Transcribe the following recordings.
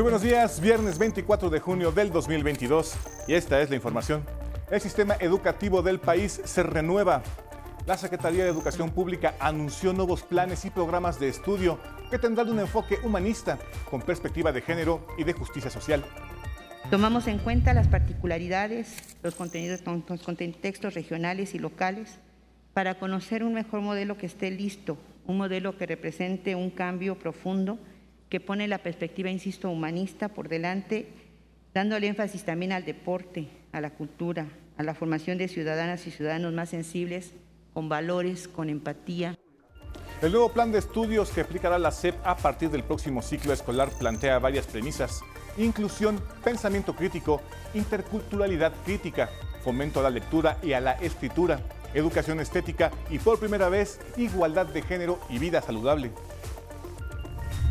Muy buenos días, viernes 24 de junio del 2022 y esta es la información. El sistema educativo del país se renueva. La Secretaría de Educación Pública anunció nuevos planes y programas de estudio que tendrán un enfoque humanista con perspectiva de género y de justicia social. Tomamos en cuenta las particularidades, los contenidos, los contextos regionales y locales para conocer un mejor modelo que esté listo, un modelo que represente un cambio profundo que pone la perspectiva, insisto, humanista por delante, dándole énfasis también al deporte, a la cultura, a la formación de ciudadanas y ciudadanos más sensibles, con valores, con empatía. El nuevo plan de estudios que aplicará la SEP a partir del próximo ciclo escolar plantea varias premisas. Inclusión, pensamiento crítico, interculturalidad crítica, fomento a la lectura y a la escritura, educación estética y por primera vez igualdad de género y vida saludable.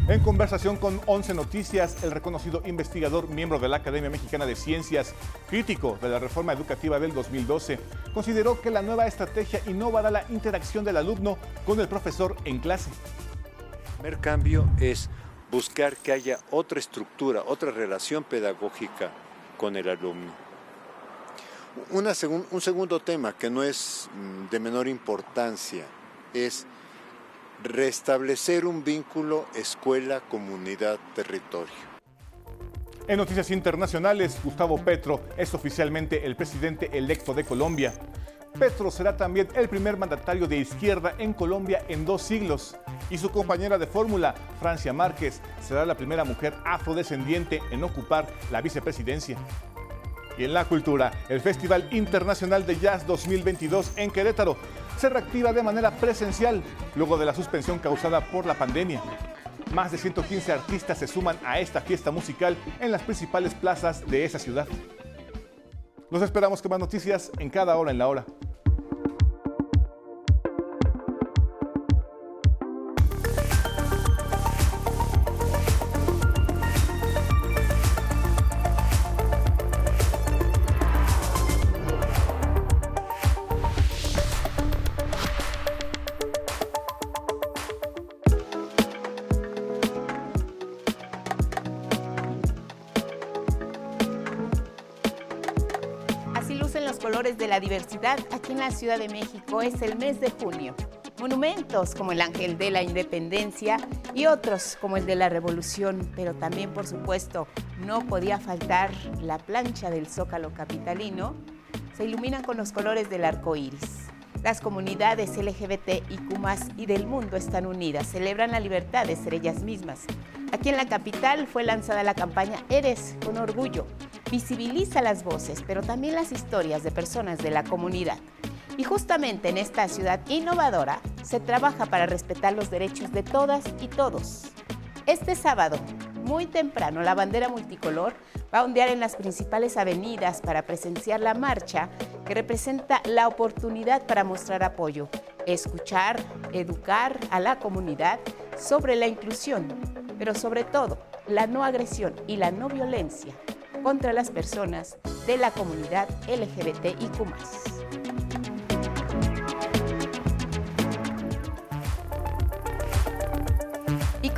En conversación con 11 Noticias, el reconocido investigador, miembro de la Academia Mexicana de Ciencias, crítico de la reforma educativa del 2012, consideró que la nueva estrategia innovará la interacción del alumno con el profesor en clase. El primer cambio es buscar que haya otra estructura, otra relación pedagógica con el alumno. un segundo tema que no es mm, de menor importancia es restablecer un vínculo escuela-comunidad-territorio. En noticias internacionales, Gustavo Petro es oficialmente el presidente electo de Colombia. Petro será también el primer mandatario de izquierda en Colombia en dos siglos y su compañera de fórmula, Francia Márquez, será la primera mujer afrodescendiente en ocupar la vicepresidencia. Y en la cultura, el Festival Internacional de Jazz 2022 en Querétaro se reactiva de manera presencial luego de la suspensión causada por la pandemia. Más de 115 artistas se suman a esta fiesta musical en las principales plazas de esa ciudad. Los esperamos con más noticias en cada hora en la hora. De la diversidad aquí en la Ciudad de México es el mes de junio. Monumentos como el Ángel de la Independencia y otros como el de la Revolución, pero también, por supuesto, no podía faltar la plancha del Zócalo Capitalino, se iluminan con los colores del arco iris. Las comunidades LGBT y y del mundo están unidas, celebran la libertad de ser ellas mismas. Aquí en la capital fue lanzada la campaña Eres con Orgullo, visibiliza las voces, pero también las historias de personas de la comunidad. Y justamente en esta ciudad innovadora se trabaja para respetar los derechos de todas y todos. Este sábado, muy temprano, la bandera multicolor va a ondear en las principales avenidas para presenciar la marcha que representa la oportunidad para mostrar apoyo, escuchar, educar a la comunidad sobre la inclusión, pero sobre todo la no agresión y la no violencia contra las personas de la comunidad LGBTIQ.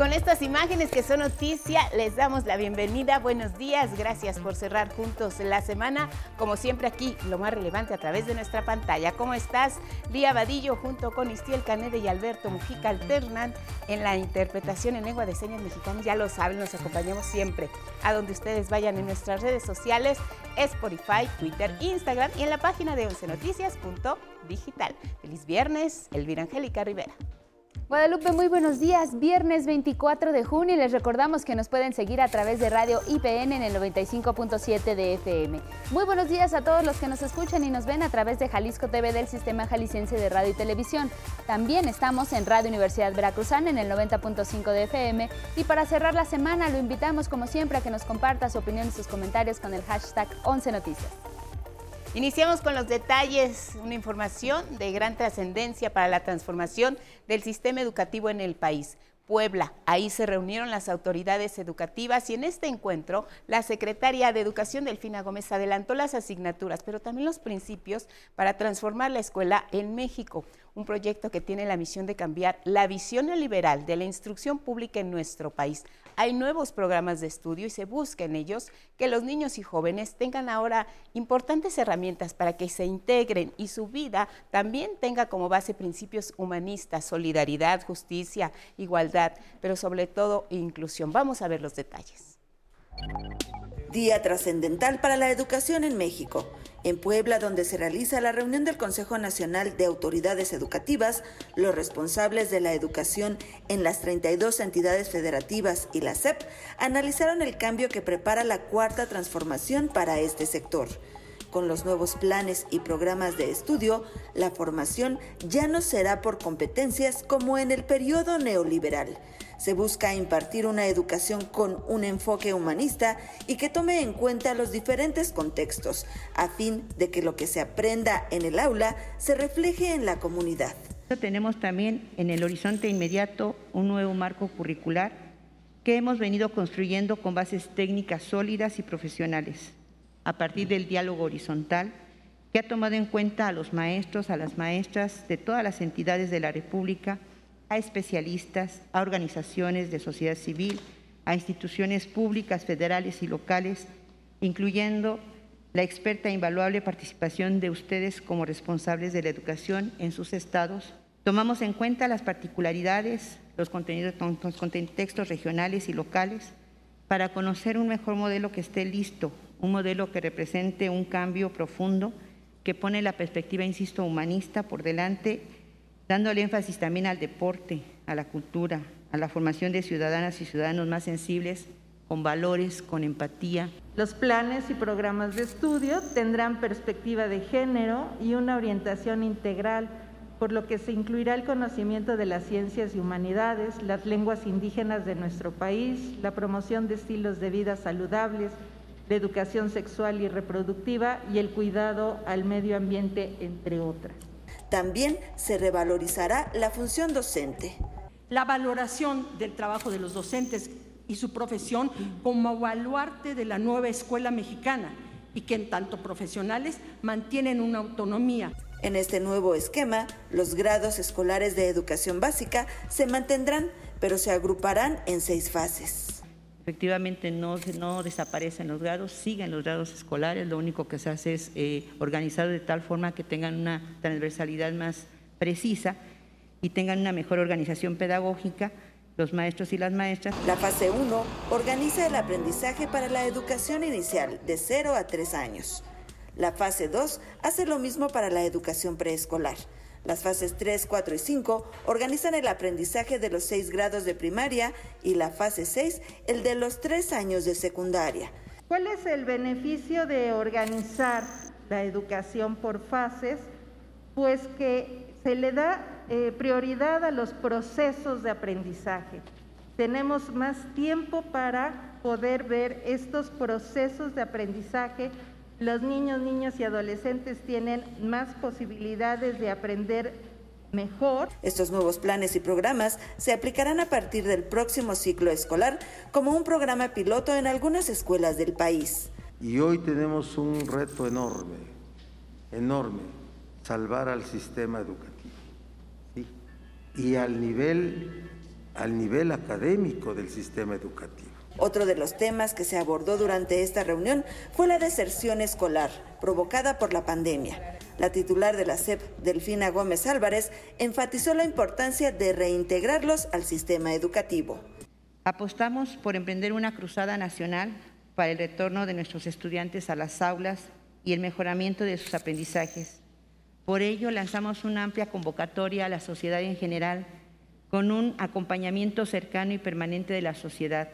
Con estas imágenes que son noticia, les damos la bienvenida. Buenos días, gracias por cerrar juntos la semana. Como siempre aquí, lo más relevante a través de nuestra pantalla. ¿Cómo estás? Lía Vadillo junto con Istiel Canede y Alberto Mujica alternan en la interpretación en lengua de señas mexicana. Ya lo saben, nos acompañamos siempre a donde ustedes vayan en nuestras redes sociales, Spotify, Twitter, Instagram y en la página de 11noticias.digital. Feliz viernes, Elvira Angélica Rivera. Guadalupe, muy buenos días. Viernes 24 de junio y les recordamos que nos pueden seguir a través de Radio IPN en el 95.7 de FM. Muy buenos días a todos los que nos escuchan y nos ven a través de Jalisco TV del Sistema Jalisciense de Radio y Televisión. También estamos en Radio Universidad Veracruzana en el 90.5 de FM y para cerrar la semana lo invitamos como siempre a que nos comparta su opinión y sus comentarios con el hashtag 11 Noticias. Iniciamos con los detalles, una información de gran trascendencia para la transformación del sistema educativo en el país. Puebla. Ahí se reunieron las autoridades educativas y en este encuentro la secretaria de Educación Delfina Gómez adelantó las asignaturas, pero también los principios para transformar la escuela en México, un proyecto que tiene la misión de cambiar la visión neoliberal de la instrucción pública en nuestro país. Hay nuevos programas de estudio y se busca en ellos que los niños y jóvenes tengan ahora importantes herramientas para que se integren y su vida también tenga como base principios humanistas, solidaridad, justicia, igualdad, pero sobre todo inclusión. Vamos a ver los detalles. Día trascendental para la educación en México. En Puebla, donde se realiza la reunión del Consejo Nacional de Autoridades Educativas, los responsables de la educación en las 32 entidades federativas y la SEP analizaron el cambio que prepara la cuarta transformación para este sector. Con los nuevos planes y programas de estudio, la formación ya no será por competencias como en el periodo neoliberal se busca impartir una educación con un enfoque humanista y que tome en cuenta los diferentes contextos, a fin de que lo que se aprenda en el aula se refleje en la comunidad. Tenemos también en el horizonte inmediato un nuevo marco curricular que hemos venido construyendo con bases técnicas sólidas y profesionales, a partir del diálogo horizontal que ha tomado en cuenta a los maestros, a las maestras de todas las entidades de la República, a especialistas, a organizaciones de sociedad civil, a instituciones públicas, federales y locales, incluyendo la experta e invaluable participación de ustedes como responsables de la educación en sus estados. Tomamos en cuenta las particularidades, los contenidos, los contextos regionales y locales para conocer un mejor modelo que esté listo, un modelo que represente un cambio profundo, que pone la perspectiva, insisto, humanista por delante dándole énfasis también al deporte, a la cultura, a la formación de ciudadanas y ciudadanos más sensibles, con valores, con empatía. Los planes y programas de estudio tendrán perspectiva de género y una orientación integral, por lo que se incluirá el conocimiento de las ciencias y humanidades, las lenguas indígenas de nuestro país, la promoción de estilos de vida saludables, la educación sexual y reproductiva y el cuidado al medio ambiente, entre otras. También se revalorizará la función docente. La valoración del trabajo de los docentes y su profesión como baluarte de la nueva escuela mexicana y que en tanto profesionales mantienen una autonomía. En este nuevo esquema, los grados escolares de educación básica se mantendrán, pero se agruparán en seis fases. Efectivamente no, no desaparecen los grados, siguen los grados escolares, lo único que se hace es eh, organizar de tal forma que tengan una transversalidad más precisa y tengan una mejor organización pedagógica los maestros y las maestras. La fase 1 organiza el aprendizaje para la educación inicial de 0 a 3 años. La fase 2 hace lo mismo para la educación preescolar. Las fases 3, 4 y 5 organizan el aprendizaje de los 6 grados de primaria y la fase 6 el de los 3 años de secundaria. ¿Cuál es el beneficio de organizar la educación por fases? Pues que se le da eh, prioridad a los procesos de aprendizaje. Tenemos más tiempo para poder ver estos procesos de aprendizaje los niños, niñas y adolescentes tienen más posibilidades de aprender mejor. Estos nuevos planes y programas se aplicarán a partir del próximo ciclo escolar como un programa piloto en algunas escuelas del país. Y hoy tenemos un reto enorme, enorme, salvar al sistema educativo. Y al nivel, al nivel académico del sistema educativo. Otro de los temas que se abordó durante esta reunión fue la deserción escolar, provocada por la pandemia. La titular de la SEP, Delfina Gómez Álvarez, enfatizó la importancia de reintegrarlos al sistema educativo. Apostamos por emprender una cruzada nacional para el retorno de nuestros estudiantes a las aulas y el mejoramiento de sus aprendizajes. Por ello, lanzamos una amplia convocatoria a la sociedad en general, con un acompañamiento cercano y permanente de la sociedad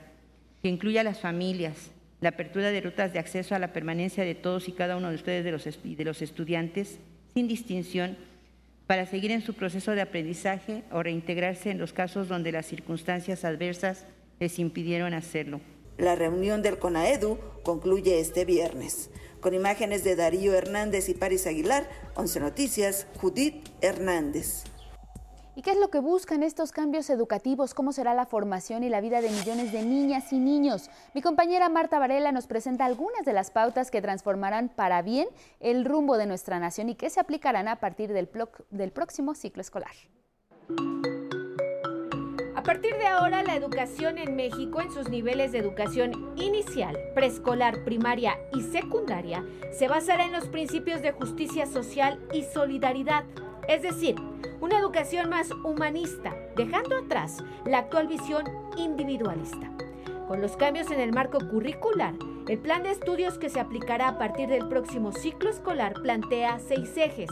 que incluya a las familias, la apertura de rutas de acceso a la permanencia de todos y cada uno de ustedes de los, de los estudiantes, sin distinción, para seguir en su proceso de aprendizaje o reintegrarse en los casos donde las circunstancias adversas les impidieron hacerlo. La reunión del CONAEDU concluye este viernes. Con imágenes de Darío Hernández y Paris Aguilar, 11 Noticias, Judith Hernández. ¿Y qué es lo que buscan estos cambios educativos? ¿Cómo será la formación y la vida de millones de niñas y niños? Mi compañera Marta Varela nos presenta algunas de las pautas que transformarán para bien el rumbo de nuestra nación y que se aplicarán a partir del, próximo ciclo escolar partir de ahora, la educación en México en sus niveles de educación inicial, preescolar, primaria y secundaria se basará en los principios de justicia social y solidaridad, es decir, una educación más humanista, dejando atrás la actual visión individualista. Con los cambios en el marco curricular, el plan de estudios que se aplicará a partir del próximo ciclo escolar plantea seis ejes.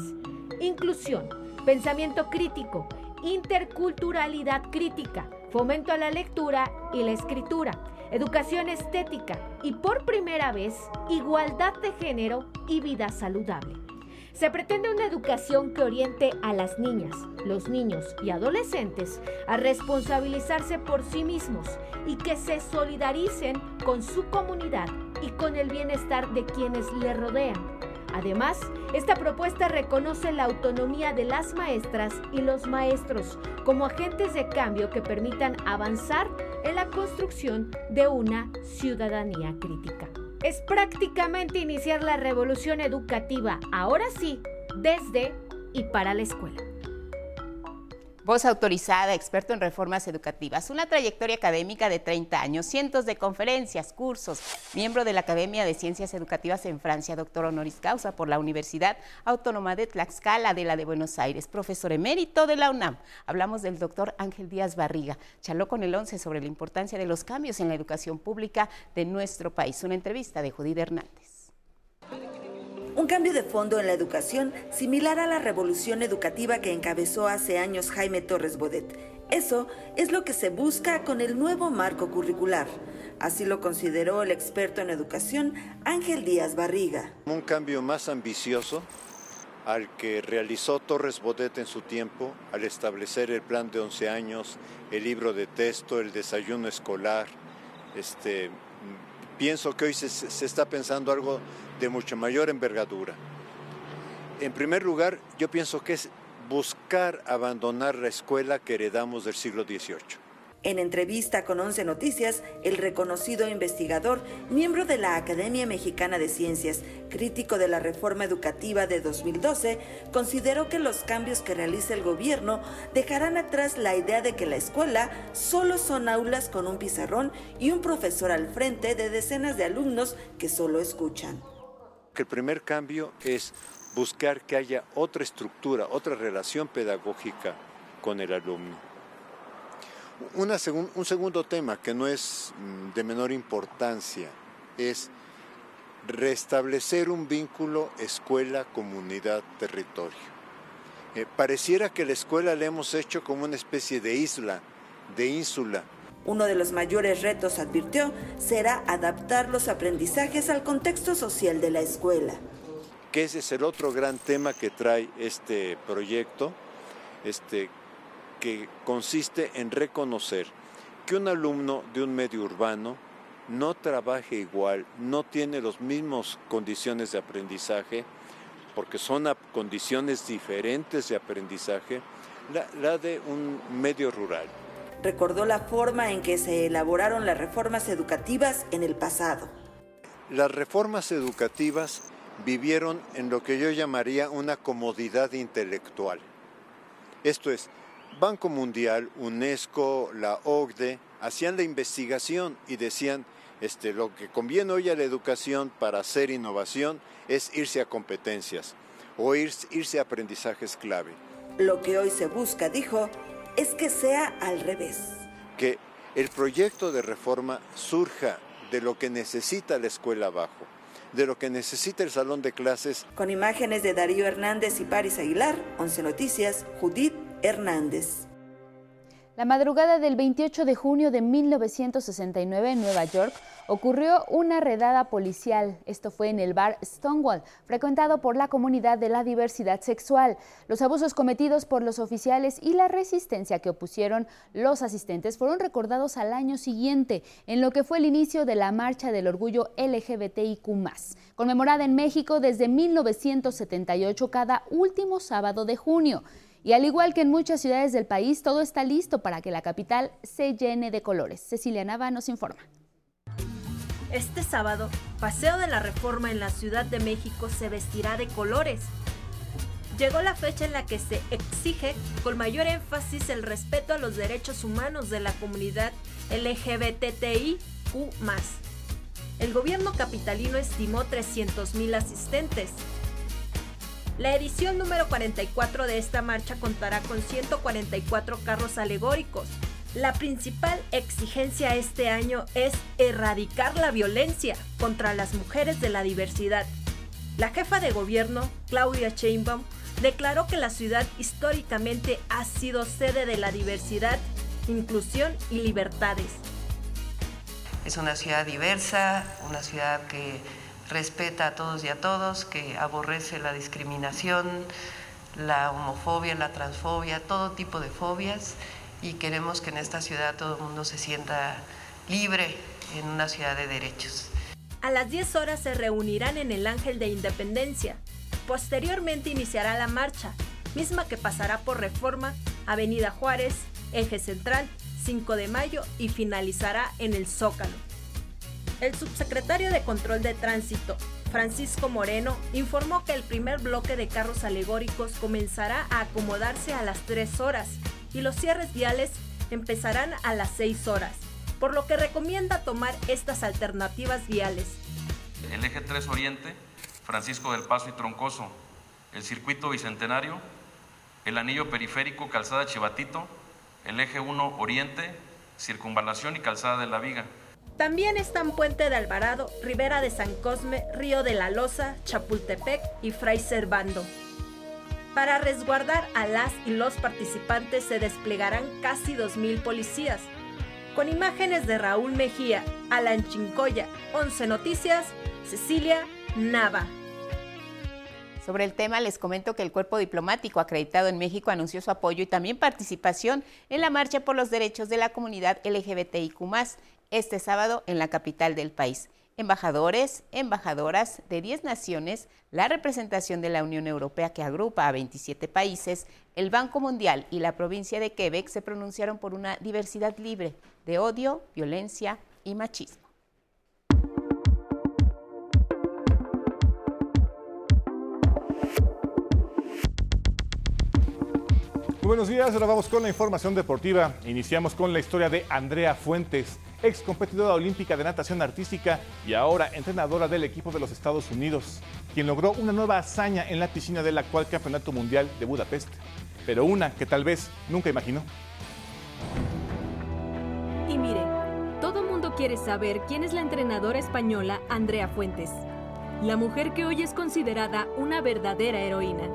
Inclusión, pensamiento crítico, interculturalidad crítica, fomento a la lectura y la escritura, educación estética y por primera vez igualdad de género y vida saludable. Se pretende una educación que oriente a las niñas, los niños y adolescentes a responsabilizarse por sí mismos y que se solidaricen con su comunidad y con el bienestar de quienes le rodean. Además, esta propuesta reconoce la autonomía de las maestras y los maestros como agentes de cambio que permitan avanzar en la construcción de una ciudadanía crítica. Es prácticamente iniciar la revolución educativa, ahora sí, desde y para la escuela. Voz autorizada, experto en reformas educativas, una trayectoria académica de 30 años, cientos de conferencias, cursos, miembro de la Academia de Ciencias Educativas en Francia, doctor honoris causa por la Universidad Autónoma de Tlaxcala de la de Buenos Aires, profesor emérito de la UNAM. Hablamos del doctor Ángel Díaz Barriga. Charló con el 11 sobre la importancia de los cambios en la educación pública de nuestro país. Una entrevista de Judith Hernández. Un cambio de fondo en la educación similar a la revolución educativa que encabezó hace años Jaime Torres Bodet. Eso es lo que se busca con el nuevo marco curricular. Así lo consideró el experto en educación Ángel Díaz Barriga. Un cambio más ambicioso al que realizó Torres Bodet en su tiempo al establecer el plan de 11 años, el libro de texto, el desayuno escolar. Este, pienso que hoy se, se está pensando algo de mucho mayor envergadura. En primer lugar, yo pienso que es buscar abandonar la escuela que heredamos del siglo XVIII. En entrevista con Once Noticias, el reconocido investigador, miembro de la Academia Mexicana de Ciencias, crítico de la reforma educativa de 2012, consideró que los cambios que realiza el gobierno dejarán atrás la idea de que la escuela solo son aulas con un pizarrón y un profesor al frente de decenas de alumnos que solo escuchan que el primer cambio es buscar que haya otra estructura, otra relación pedagógica con el alumno. un segundo tema que no es mm, de menor importancia es restablecer un vínculo escuela, comunidad, territorio. Eh, pareciera que la escuela la hemos hecho como una especie de isla, de ínsula, uno de los mayores retos, advirtió, será adaptar los aprendizajes al contexto social de la escuela. Ese es el otro gran tema que trae este proyecto, este, que consiste en reconocer que un alumno de un medio urbano no trabaje igual, no tiene las mismas condiciones de aprendizaje, porque son condiciones diferentes de aprendizaje, la de un medio rural recordó la forma en que se elaboraron las reformas educativas en el pasado. Las reformas educativas vivieron en lo que yo llamaría una comodidad intelectual. Esto es, Banco Mundial, UNESCO, la OCDE, hacían la investigación y decían, este, lo que conviene hoy a la educación para hacer innovación es irse a competencias o irse a aprendizajes clave. Lo que hoy se busca, dijo, es que sea al revés. Que el proyecto de reforma surja de lo que necesita la escuela abajo, de lo que necesita el salón de clases. Con imágenes de Darío Hernández y Paris Aguilar, 11 Noticias, Judith Hernández. La madrugada del 28 de junio de 1969 en Nueva York ocurrió una redada policial. Esto fue en el bar Stonewall, frecuentado por la comunidad de la diversidad sexual. Los abusos cometidos por los oficiales y la resistencia que opusieron los asistentes fueron recordados al año siguiente, en lo que fue el inicio de la Marcha del Orgullo LGBTIQ, conmemorada en México desde 1978 cada último sábado de junio. Y al igual que en muchas ciudades del país, todo está listo para que la capital se llene de colores. Cecilia Nava nos informa. Este sábado, Paseo de la Reforma en la Ciudad de México se vestirá de colores. llegó la fecha en la que se exige con mayor énfasis el respeto a los derechos humanos de la comunidad LGBTIQ. El gobierno capitalino estimó 300.000 asistentes. La edición número 44 de esta marcha contará con 144 carros alegóricos. La principal exigencia este año es erradicar la violencia contra las mujeres de la diversidad. La jefa de gobierno, Claudia Sheinbaum, declaró que la ciudad históricamente ha sido sede de la diversidad, inclusión y libertades. Es una ciudad diversa, una ciudad que respeta a todos y a todos, que aborrece la discriminación, la homofobia, la transfobia, todo tipo de fobias y queremos que en esta ciudad todo el mundo se sienta libre en una ciudad de derechos. A las 10 horas se reunirán en el Ángel de Independencia. Posteriormente iniciará la marcha, misma que pasará por Reforma, Avenida Juárez, Eje Central, 5 de Mayo y finalizará en el Zócalo. El subsecretario de Control de Tránsito, Francisco Moreno, informó que el primer bloque de carros alegóricos comenzará a acomodarse a las 3 horas y los cierres viales empezarán a las 6 horas, por lo que recomienda tomar estas alternativas viales. El eje 3 Oriente, Francisco del Paso y Troncoso, el circuito Bicentenario, el anillo periférico Calzada Chivatito, el eje 1 Oriente, Circunvalación y Calzada de la Viga. También están Puente de Alvarado, Ribera de San Cosme, Río de la Loza, Chapultepec y Fray Servando. Para resguardar a las y los participantes se desplegarán casi 2.000 policías. Con imágenes de Raúl Mejía, Alan Chincoya, 11 Noticias, Cecilia Nava. Sobre el tema les comento que el cuerpo diplomático acreditado en México anunció su apoyo y también participación en la marcha por los derechos de la comunidad LGBTIQ este sábado en la capital del país. Embajadores, embajadoras de 10 naciones, la representación de la Unión Europea que agrupa a 27 países, el Banco Mundial y la provincia de Quebec se pronunciaron por una diversidad libre de odio, violencia y machismo. Muy buenos días, ahora vamos con la información deportiva. Iniciamos con la historia de Andrea Fuentes, ex competidora olímpica de natación artística y ahora entrenadora del equipo de los Estados Unidos, quien logró una nueva hazaña en la piscina del actual Campeonato Mundial de Budapest, pero una que tal vez nunca imaginó. Y mire, todo mundo quiere saber quién es la entrenadora española Andrea Fuentes, la mujer que hoy es considerada una verdadera heroína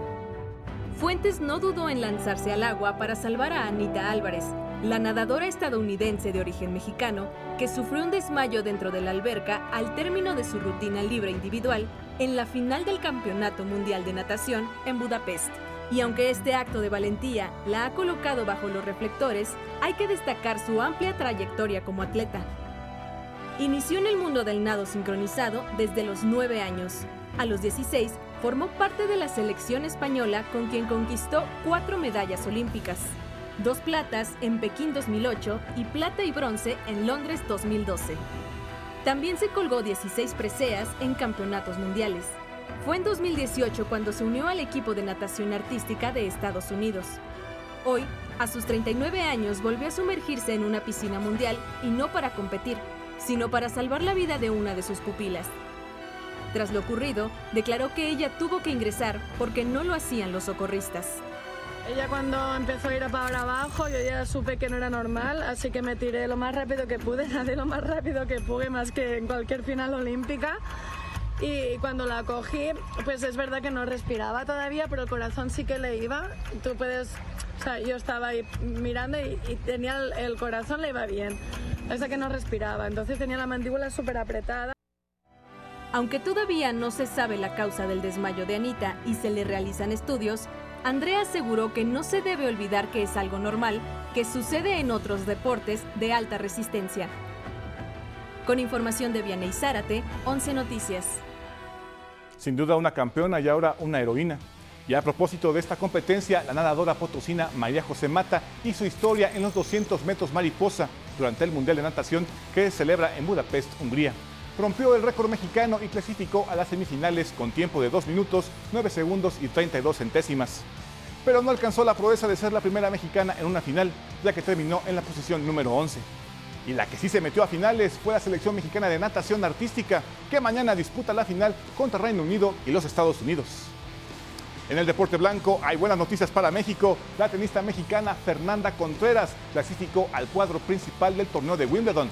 Fuentes no dudó en lanzarse al agua para salvar a Anita Álvarez, la nadadora estadounidense de origen mexicano que sufrió un desmayo dentro de la alberca al término de su rutina libre individual en la final del Campeonato Mundial de Natación en Budapest. Y aunque este acto de valentía la ha colocado bajo los reflectores, hay que destacar su amplia trayectoria como atleta. Inició en el mundo del nado sincronizado desde los 9 años. A los 16 Formó parte de la selección española con quien conquistó cuatro medallas olímpicas, dos platas en Pekín 2008 y plata y bronce en Londres 2012. También se colgó 16 preseas en campeonatos mundiales. Fue en 2018 cuando se unió al equipo de natación artística de Estados Unidos. Hoy, a sus 39 años, volvió a sumergirse en una piscina mundial y no para competir, sino para salvar la vida de una de sus pupilas, tras lo ocurrido, declaró que ella tuvo que ingresar porque no lo hacían los socorristas. Ella cuando empezó a ir para abajo, yo ya supe que no era normal, así que me tiré lo más rápido que pude, nadé lo más rápido que pude, más que en cualquier final olímpica. Y cuando la cogí, pues es verdad que no respiraba todavía, pero el corazón sí que le iba. Tú puedes, o sea, yo estaba ahí mirando y, tenía el, el, corazón le iba bien, es que no respiraba, entonces tenía la mandíbula súper apretada. Aunque todavía no se sabe la causa del desmayo de Anita y se le realizan estudios, Andrea aseguró que no se debe olvidar que es algo normal que sucede en otros deportes de alta resistencia. Con información de Vianey Zárate, 11 Noticias. Sin duda una campeona y ahora una heroína. Y a propósito de esta competencia, la nadadora potosina María José Mata hizo historia en los 200 metros mariposa durante el Mundial de Natación que se celebra en Budapest, Hungría. Rompió el récord mexicano y clasificó a las semifinales con tiempo de 2 minutos, 9 segundos y 32 centésimas. Pero no alcanzó la proeza de ser la primera mexicana en una final, ya que terminó en la posición número 11. Y la que sí se metió a finales fue la selección mexicana de natación artística, que mañana disputa la final contra Reino Unido y los Estados Unidos. En el deporte blanco hay buenas noticias para México. La tenista mexicana Fernanda Contreras clasificó al cuadro principal del torneo de Wimbledon,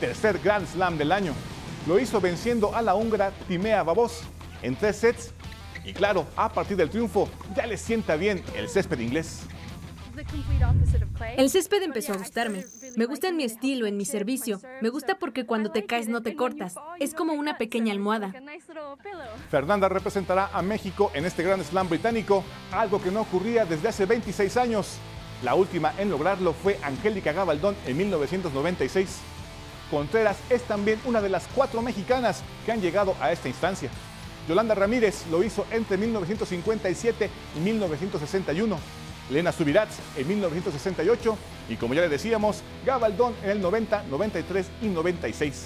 tercer Grand Slam del año. Lo hizo venciendo a la húngara Timea Babos en tres sets. Y claro, a partir del triunfo ya le sienta bien el césped inglés. El césped empezó a gustarme. Me gusta en mi estilo, en mi servicio. Me gusta porque cuando te caes no te cortas. Es como una pequeña almohada. Fernanda representará a México en este Grand Slam británico, algo que no ocurría desde hace 26 años. La última en lograrlo fue Angélica Gabaldón en 1996. Contreras es también una de las cuatro mexicanas que han llegado a esta instancia. Yolanda Ramírez lo hizo entre 1957 y 1961. Elena Subirats en 1968 y como ya le decíamos, Gabaldón en el 90, 93 y 96.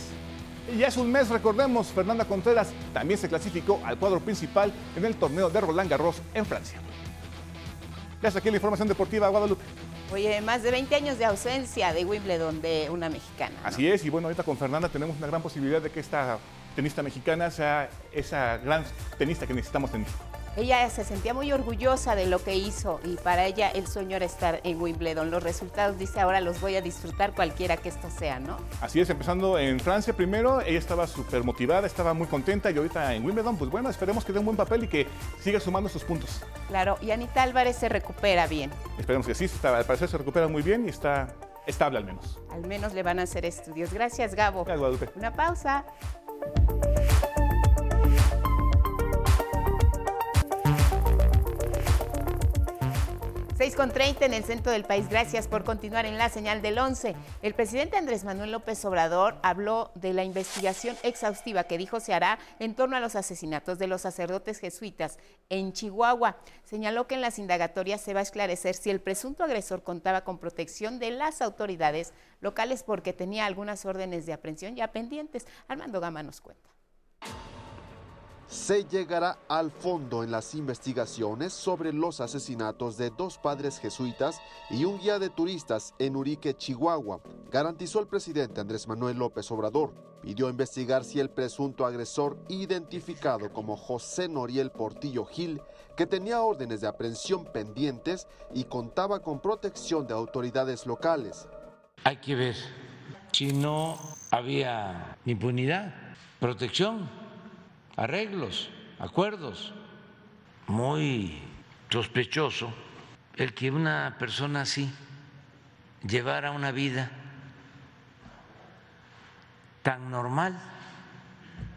Y es un mes, recordemos, Fernanda Contreras también se clasificó al cuadro principal en el torneo de Roland Garros en Francia. Ya está aquí la información deportiva, Guadalupe. Oye, más de 20 años de ausencia de Wimbledon de una mexicana. Así es, y bueno, ahorita con Fernanda tenemos una gran posibilidad de que esta tenista mexicana sea esa gran tenista que necesitamos en México. Ella se sentía muy orgullosa de lo que hizo y para ella el sueño era estar en Wimbledon. Los resultados, dice, ahora los voy a disfrutar cualquiera que esto sea, ¿no? Así es, empezando en Francia primero, ella estaba súper motivada, estaba muy contenta y ahorita en Wimbledon, pues bueno, esperemos que dé un buen papel y que siga sumando sus puntos. Claro, y Anita Álvarez se recupera bien. Esperemos que sí, está, al parecer se recupera muy bien y está estable al menos. Al menos le van a hacer estudios. Gracias, Gabo. Gracias, Guadalupe. Una pausa. 6 con 30 en el centro del país. Gracias por continuar en la señal del 11. El presidente Andrés Manuel López Obrador habló de la investigación exhaustiva que dijo se hará en torno a los asesinatos de los sacerdotes jesuitas en Chihuahua. Señaló que en las indagatorias se va a esclarecer si el presunto agresor contaba con protección de las autoridades locales porque tenía algunas órdenes de aprehensión ya pendientes. Armando Gama nos cuenta se llegará al fondo en las investigaciones sobre los asesinatos de dos padres jesuitas y un guía de turistas en Urique, Chihuahua, garantizó el presidente Andrés Manuel López Obrador. Pidió investigar si el presunto agresor, identificado como José Noriel Portillo Gil, que tenía órdenes de aprehensión pendientes y contaba con protección de autoridades locales. Hay que ver si no había impunidad, protección arreglos, acuerdos. Muy sospechoso el que una persona así llevara una vida tan normal,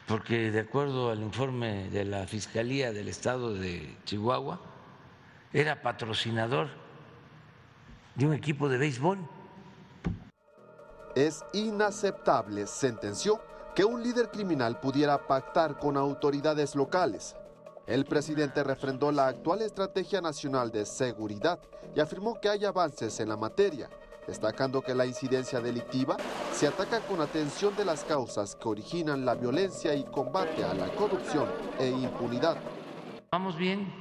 porque de acuerdo al informe de la Fiscalía del Estado de Chihuahua, era patrocinador de un equipo de béisbol. Es inaceptable, sentenció que un líder criminal pudiera pactar con autoridades locales. El presidente refrendó la actual Estrategia Nacional de Seguridad y afirmó que hay avances en la materia, destacando que la incidencia delictiva se ataca con atención de las causas que originan la violencia y combate a la corrupción e impunidad. Vamos bien,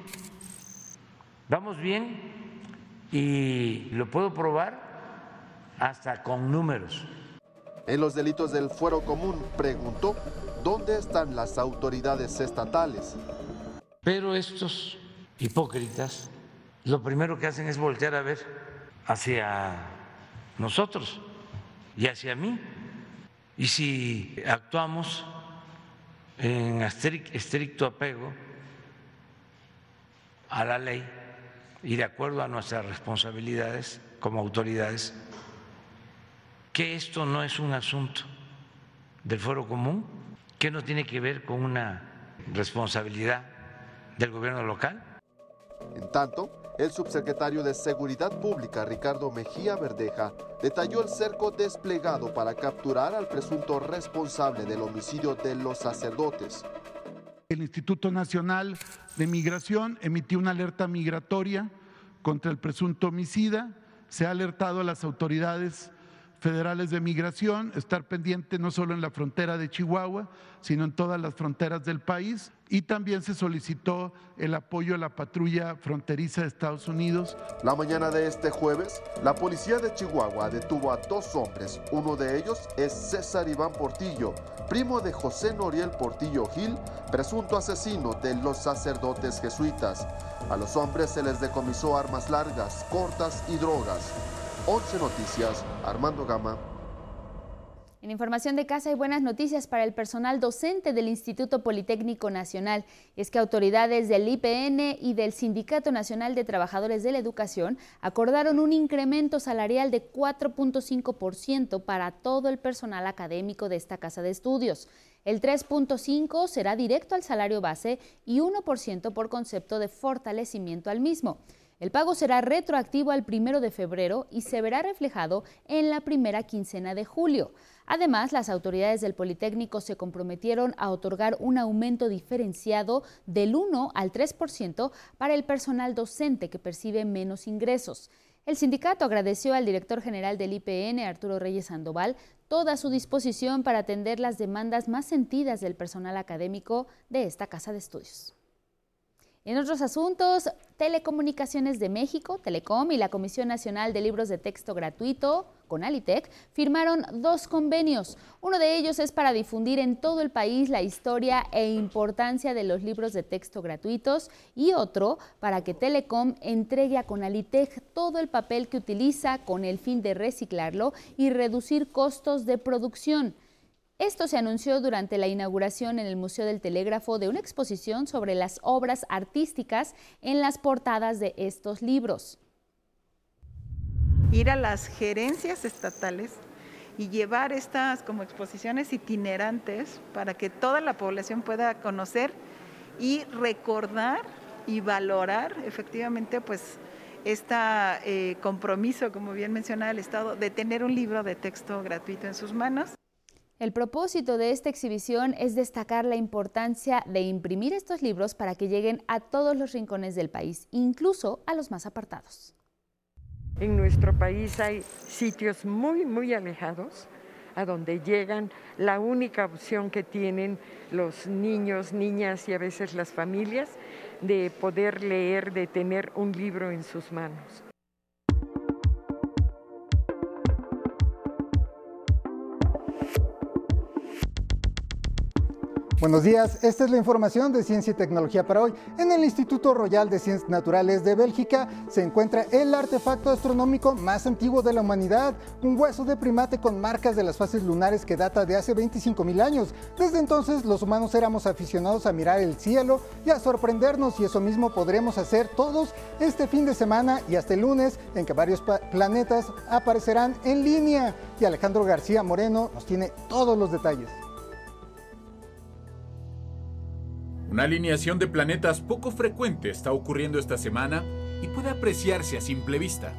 vamos bien y lo puedo probar hasta con números. En los delitos del fuero común preguntó dónde están las autoridades estatales. Pero estos hipócritas lo primero que hacen es voltear a ver hacia nosotros y hacia mí. Y si actuamos en estricto apego a la ley y de acuerdo a nuestras responsabilidades como autoridades, que esto no es un asunto del foro común, que no tiene que ver con una responsabilidad del gobierno local. En tanto, el subsecretario de Seguridad Pública, Ricardo Mejía Verdeja, detalló el cerco desplegado para capturar al presunto responsable del homicidio de los sacerdotes. El Instituto Nacional de Migración emitió una alerta migratoria contra el presunto homicida. Se ha alertado a las autoridades federales de migración, estar pendiente no solo en la frontera de Chihuahua, sino en todas las fronteras del país. Y también se solicitó el apoyo a la patrulla fronteriza de Estados Unidos. La mañana de este jueves, la policía de Chihuahua detuvo a dos hombres. Uno de ellos es César Iván Portillo, primo de José Noriel Portillo Gil, presunto asesino de los sacerdotes jesuitas. A los hombres se les decomisó armas largas, cortas y drogas. 11 Noticias, Armando Gama. En información de casa hay buenas noticias para el personal docente del Instituto Politécnico Nacional. Es que autoridades del IPN y del Sindicato Nacional de Trabajadores de la Educación acordaron un incremento salarial de 4.5% para todo el personal académico de esta casa de estudios. El 3.5 será directo al salario base y 1% por concepto de fortalecimiento al mismo. El pago será retroactivo al primero de febrero y se verá reflejado en la primera quincena de julio. Además, las autoridades del Politécnico se comprometieron a otorgar un aumento diferenciado del 1 al 3% para el personal docente que percibe menos ingresos. El sindicato agradeció al director general del IPN, Arturo Reyes Sandoval, toda su disposición para atender las demandas más sentidas del personal académico de esta casa de estudios. En otros asuntos, Telecomunicaciones de México, Telecom y la Comisión Nacional de Libros de Texto Gratuito, Conalitec, firmaron dos convenios. Uno de ellos es para difundir en todo el país la historia e importancia de los libros de texto gratuitos y otro para que Telecom entregue a Conalitec todo el papel que utiliza con el fin de reciclarlo y reducir costos de producción. Esto se anunció durante la inauguración en el Museo del Telégrafo de una exposición sobre las obras artísticas en las portadas de estos libros. Ir a las gerencias estatales y llevar estas como exposiciones itinerantes para que toda la población pueda conocer y recordar y valorar efectivamente pues este compromiso, como bien mencionaba el Estado, de tener un libro de texto gratuito en sus manos. El propósito de esta exhibición es destacar la importancia de imprimir estos libros para que lleguen a todos los rincones del país, incluso a los más apartados. En nuestro país hay sitios muy, muy alejados a donde llegan la única opción que tienen los niños, niñas y a veces las familias de poder leer, de tener un libro en sus manos. Buenos días, esta es la información de Ciencia y Tecnología para hoy. En el Instituto Royal de Ciencias Naturales de Bélgica se encuentra el artefacto astronómico más antiguo de la humanidad, un hueso de primate con marcas de las fases lunares que data de hace 25 mil años. Desde entonces los humanos éramos aficionados a mirar el cielo y a sorprendernos y eso mismo podremos hacer todos este fin de semana y hasta el lunes en que varios planetas aparecerán en línea. Y Alejandro García Moreno nos tiene todos los detalles. Una alineación de planetas poco frecuente está ocurriendo esta semana y puede apreciarse a simple vista.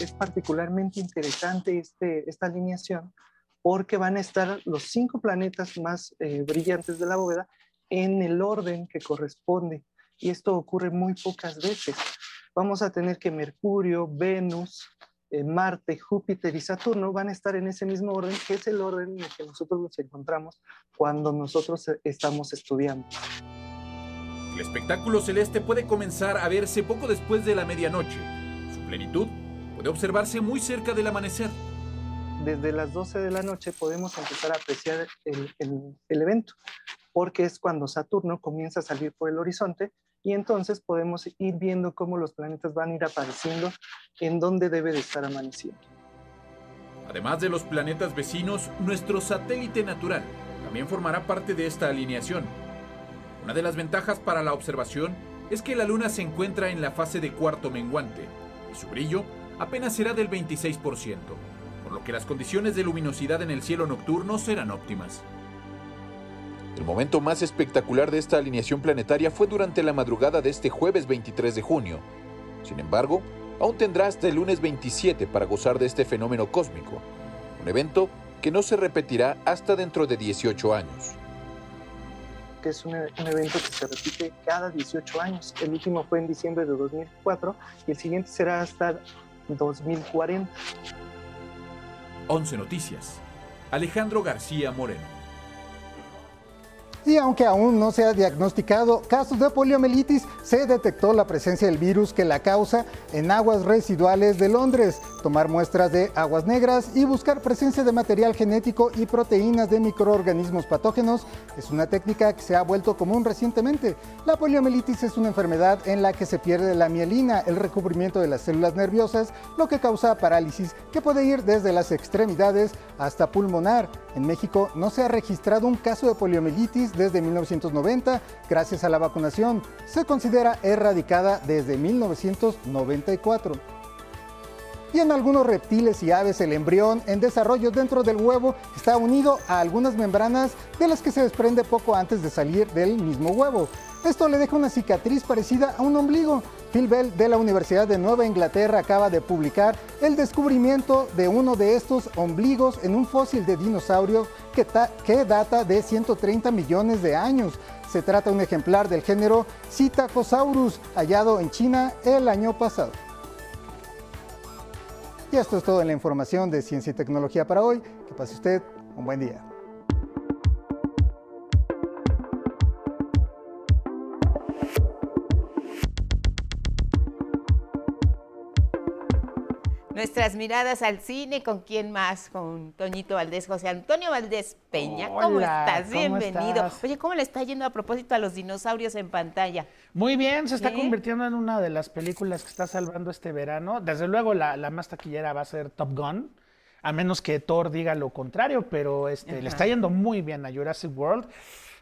Es particularmente interesante este, esta alineación porque van a estar los cinco planetas más eh, brillantes de la bóveda en el orden que corresponde. Y esto ocurre muy pocas veces. Vamos a tener que Mercurio, Venus, Marte, Júpiter y Saturno van a estar en ese mismo orden, que es el orden en el que nosotros nos encontramos cuando nosotros eh, estamos estudiando. El espectáculo celeste puede comenzar a verse poco después de la medianoche. Su plenitud puede observarse muy cerca del amanecer. Desde las 12 de la noche podemos empezar a apreciar el, el evento, porque es cuando Saturno comienza a salir por el horizonte y entonces podemos ir viendo cómo los planetas van a ir apareciendo en donde debe de estar amaneciendo. Además de los planetas vecinos, nuestro satélite natural también formará parte de esta alineación. Una de las ventajas para la observación es que la Luna se encuentra en la fase de cuarto menguante y su brillo apenas será del 26%, por lo que las condiciones de luminosidad en el cielo nocturno serán óptimas. El momento más espectacular de esta alineación planetaria fue durante la madrugada de este jueves 23 de junio. Sin embargo, aún tendrá hasta el lunes 27 para gozar de este fenómeno cósmico, un evento que no se repetirá hasta dentro de 18 años. Que es un, un evento que se repite cada 18 años. El último fue en diciembre de 2004 y el siguiente será hasta 2040. 11 Noticias. Alejandro García Moreno. Y aunque aún no se ha diagnosticado casos de poliomielitis, se detectó la presencia del virus que la causa en aguas residuales de Londres. Tomar muestras de aguas negras y buscar presencia de material genético y proteínas de microorganismos patógenos es una técnica que se ha vuelto común recientemente. La poliomielitis es una enfermedad en la que se pierde la mielina, el recubrimiento de las células nerviosas, lo que causa parálisis que puede ir desde las extremidades hasta pulmonar. En México no se ha registrado un caso de poliomielitis desde 1990 gracias a la vacunación. Se considera erradicada desde 1994. Y en algunos reptiles y aves el embrión en desarrollo dentro del huevo está unido a algunas membranas de las que se desprende poco antes de salir del mismo huevo. Esto le deja una cicatriz parecida a un ombligo. Phil Bell de la Universidad de Nueva Inglaterra acaba de publicar el descubrimiento de uno de estos ombligos en un fósil de dinosaurio que, data de 130 millones de años. Se trata de un ejemplar del género Psittacosaurus hallado en China el año pasado. Y esto es toda la información de Ciencia y Tecnología para hoy. Que pase usted un buen día. Nuestras miradas al cine, ¿con quién más? Con Toñito Valdés, José Antonio Valdés Peña. ¿Cómo estás? Bienvenido. Oye, ¿cómo le está yendo a propósito a los dinosaurios en pantalla? Muy bien, se está convirtiendo en una de las películas que está salvando este verano. Desde luego, la, la más taquillera va a ser Top Gun. A menos que Thor diga lo contrario, pero este, le está yendo muy bien a Jurassic World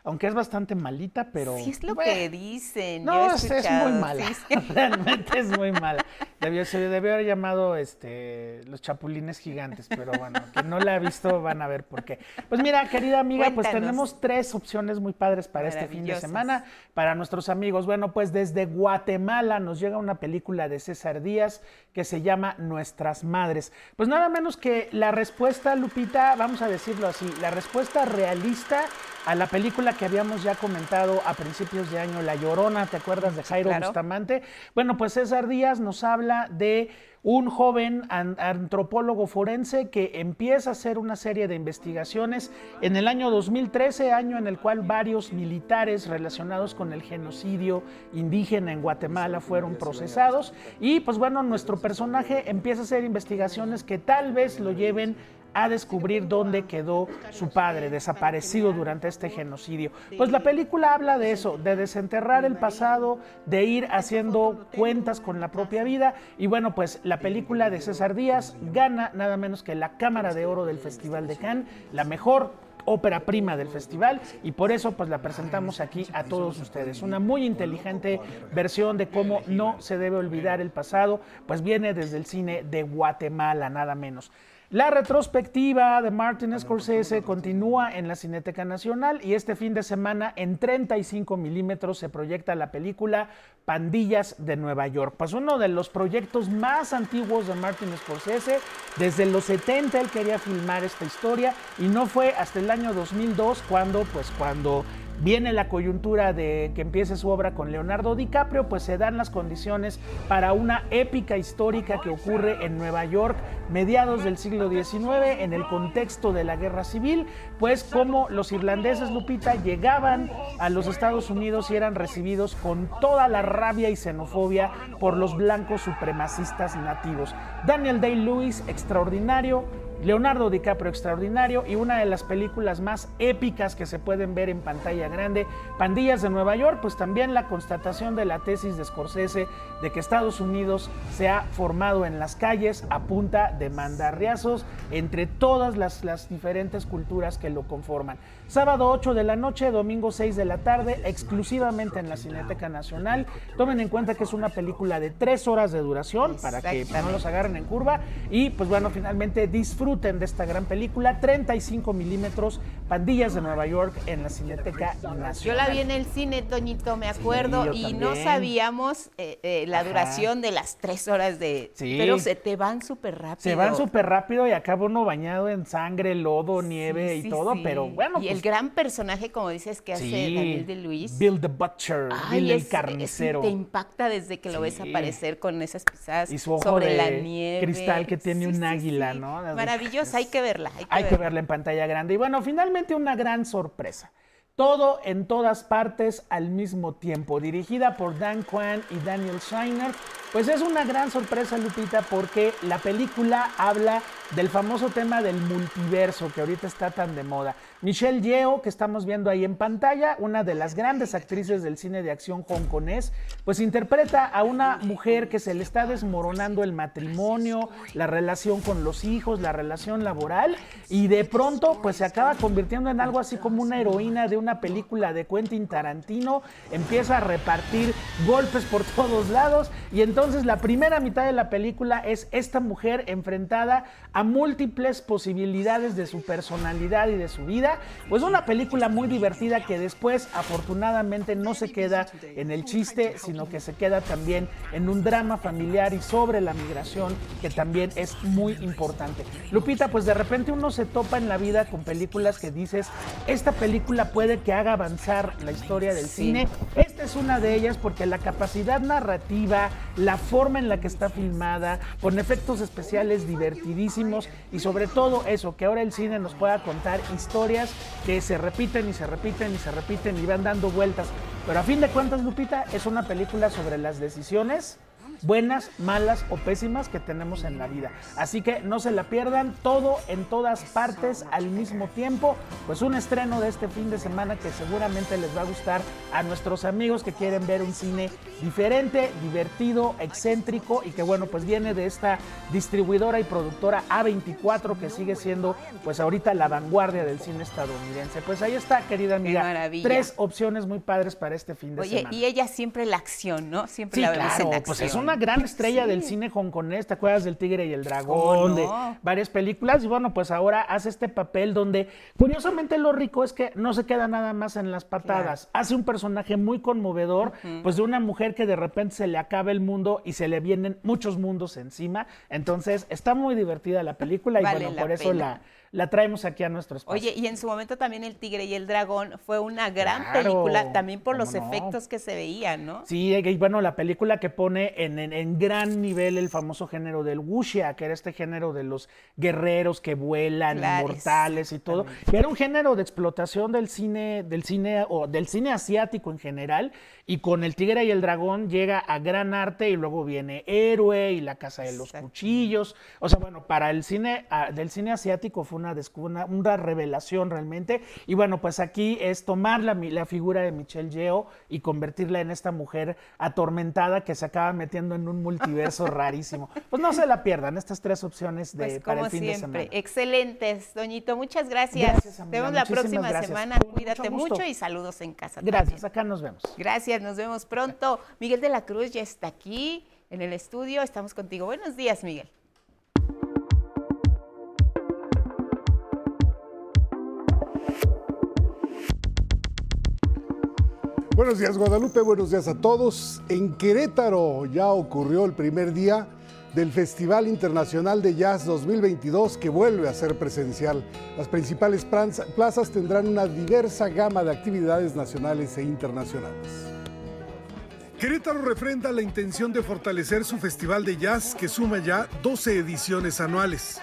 aunque es bastante malita, pero... Sí, es lo que dicen. No, es, muy mala. Realmente es muy mala. Debió, se debió haber llamado este, Los Chapulines Gigantes, pero bueno, quien no la ha visto van a ver por qué. Pues mira, querida amiga, pues tenemos tres opciones muy padres para este fin de semana, para nuestros amigos. Bueno, pues desde Guatemala nos llega una película de César Díaz que se llama Nuestras Madres. Pues nada menos que la respuesta, Lupita, vamos a decirlo así, la respuesta realista a la película que habíamos ya comentado a principios de año, La Llorona, ¿te acuerdas de Jairo Bustamante? Bueno, pues César Díaz nos habla de un joven antropólogo forense que empieza a hacer una serie de investigaciones en el año 2013, año en el cual varios militares relacionados con el genocidio indígena en Guatemala fueron procesados y pues bueno, nuestro personaje empieza a hacer investigaciones que tal vez lo lleven a descubrir dónde quedó su padre, desaparecido durante este genocidio. Pues la película habla de eso, de desenterrar el pasado, de ir haciendo cuentas con la propia vida. Y bueno, pues la película de César Díaz gana nada menos que la Cámara de Oro del Festival de Cannes, la mejor ópera prima del festival y por eso pues la presentamos aquí a todos ustedes. Una muy inteligente versión de cómo no se debe olvidar el pasado, pues viene desde el cine de Guatemala, nada menos. La retrospectiva de Martin Scorsese continúa en la Cineteca Nacional y este fin de semana en 35 milímetros se proyecta la película Pandillas de Nueva York. Pues uno de los proyectos más antiguos de Martin Scorsese. Desde los 70 él quería filmar esta historia y no fue hasta el año 2002 cuando, pues cuando viene la coyuntura de que empiece su obra con Leonardo DiCaprio, pues se dan las condiciones para una épica histórica que ocurre en Nueva York, mediados del siglo XIX, en el contexto de la guerra civil, pues como los irlandeses, Lupita, llegaban a los Estados Unidos y eran recibidos con toda la rabia y xenofobia por los blancos supremacistas nativos. Daniel Day-Lewis, extraordinario, Leonardo DiCaprio extraordinario y una de las películas más épicas que se pueden ver en pantalla grande, Pandillas de Nueva York, pues también la constatación de la tesis de Scorsese de que Estados Unidos se ha formado en las calles a punta de mandarriazos entre todas las, las diferentes culturas que lo conforman. Sábado 8 de la noche, domingo 6 de la tarde, exclusivamente en la Cineteca Nacional. Tomen en cuenta que es una película de tres horas de duración para que no los agarren en curva. Y pues bueno, finalmente disfruten de esta gran película, 35 milímetros, Pandillas de Nueva York en la Cineteca Nacional. Yo la vi en el cine, Toñito, me acuerdo, y no sabíamos eh, eh, la duración de las tres horas de... Pero se te van súper rápido. Se van súper rápido y acaba uno bañado en sangre, lodo, nieve y todo, pero bueno. Y el gran personaje, como dices, que hace Daniel de Luis. Bill the Butcher, Bill el carnicero. te impacta desde que lo ves aparecer con esas pisadas y su ojo sobre de la nieve. cristal que tiene un águila, ¿no? Maravillosa, hay que verla. Hay, que, hay que verla en pantalla grande. Y bueno, finalmente una gran sorpresa. Todo en todas partes al mismo tiempo, dirigida por Dan Kwan y Daniel Shiner. Pues es una gran sorpresa, Lupita, porque la película habla del famoso tema del multiverso que ahorita está tan de moda. Michelle Yeoh, que estamos viendo ahí en pantalla, una de las grandes actrices del cine de acción hongkonés, pues interpreta a una mujer que se le está desmoronando el matrimonio, la relación con los hijos, la relación laboral, y de pronto pues se acaba convirtiendo en algo así como una heroína de una película de Quentin Tarantino, empieza a repartir golpes por todos lados, y entonces la primera mitad de la película es esta mujer enfrentada a múltiples posibilidades de su personalidad y de su vida, pues una película muy divertida que después afortunadamente no se queda en el chiste, sino que se queda también en un drama familiar y sobre la migración que también es muy importante. Lupita, pues de repente uno se topa en la vida con películas que dices, esta película puede que haga avanzar la historia del cine. Es una de ellas porque la capacidad narrativa, la forma en la que está filmada, con efectos especiales divertidísimos y sobre todo eso, que ahora el cine nos pueda contar historias que se repiten y se repiten y se repiten y van dando vueltas. Pero a fin de cuentas, Lupita, es una película sobre las decisiones buenas, malas o pésimas que tenemos en la vida. Así que no se la pierdan, todo en todas partes al mismo tiempo. Pues un estreno de este fin de semana que seguramente les va a gustar a nuestros amigos que quieren ver un cine diferente, divertido, excéntrico y que bueno, pues viene de esta distribuidora y productora A24 que sigue siendo pues ahorita la vanguardia del cine estadounidense. Pues ahí está, querida amiga. Tres opciones muy padres para este fin de semana. Oye, y ella siempre la acción, ¿no? Siempre la claro, en acción. Pues es una gran estrella del cine hongkonés, ¿te acuerdas del Tigre y el Dragón? De varias películas. Y bueno, pues ahora hace este papel donde, curiosamente, lo rico es que no se queda nada más en las patadas. Hace un personaje muy conmovedor, pues de una mujer que de repente se le acaba el mundo y se le vienen muchos mundos encima. Entonces, está muy divertida la película y bueno, por eso la la traemos aquí a nuestro espacio. Oye, y en su momento también El Tigre y el Dragón fue una gran película, también por los efectos que se veían, ¿no? Sí, y bueno, la película que pone en, en, gran nivel el famoso género del wuxia, que era este género de los guerreros que vuelan, inmortales y todo. Que era un género de explotación del cine, del cine, o del cine asiático en general, y con El Tigre y el Dragón llega a gran arte y luego viene Héroe y La Casa de los Cuchillos. O sea, bueno, para el cine ah, del cine asiático fue una, una, revelación realmente. Y bueno, pues aquí es tomar la, la figura de Michelle Yeoh y convertirla en esta mujer atormentada que se acaba metiendo en un multiverso rarísimo. Pues no se la pierdan, estas tres opciones de, pues para el fin de semana. Excelentes, Doñito. Muchas gracias. nos vemos la próxima semana. Cuídate mucho, y saludos en casa. Gracias, acá nos vemos. Gracias, nos vemos pronto. Miguel de la Cruz ya está aquí en el estudio. Estamos contigo. Buenos días, Miguel. Buenos días Guadalupe, buenos días a todos. En Querétaro ya ocurrió el primer día del Festival Internacional de Jazz 2022 que vuelve a ser presencial. Las principales plazas tendrán una diversa gama de actividades nacionales e internacionales. Querétaro refrenda la intención de fortalecer su festival de jazz que suma ya 12 ediciones anuales.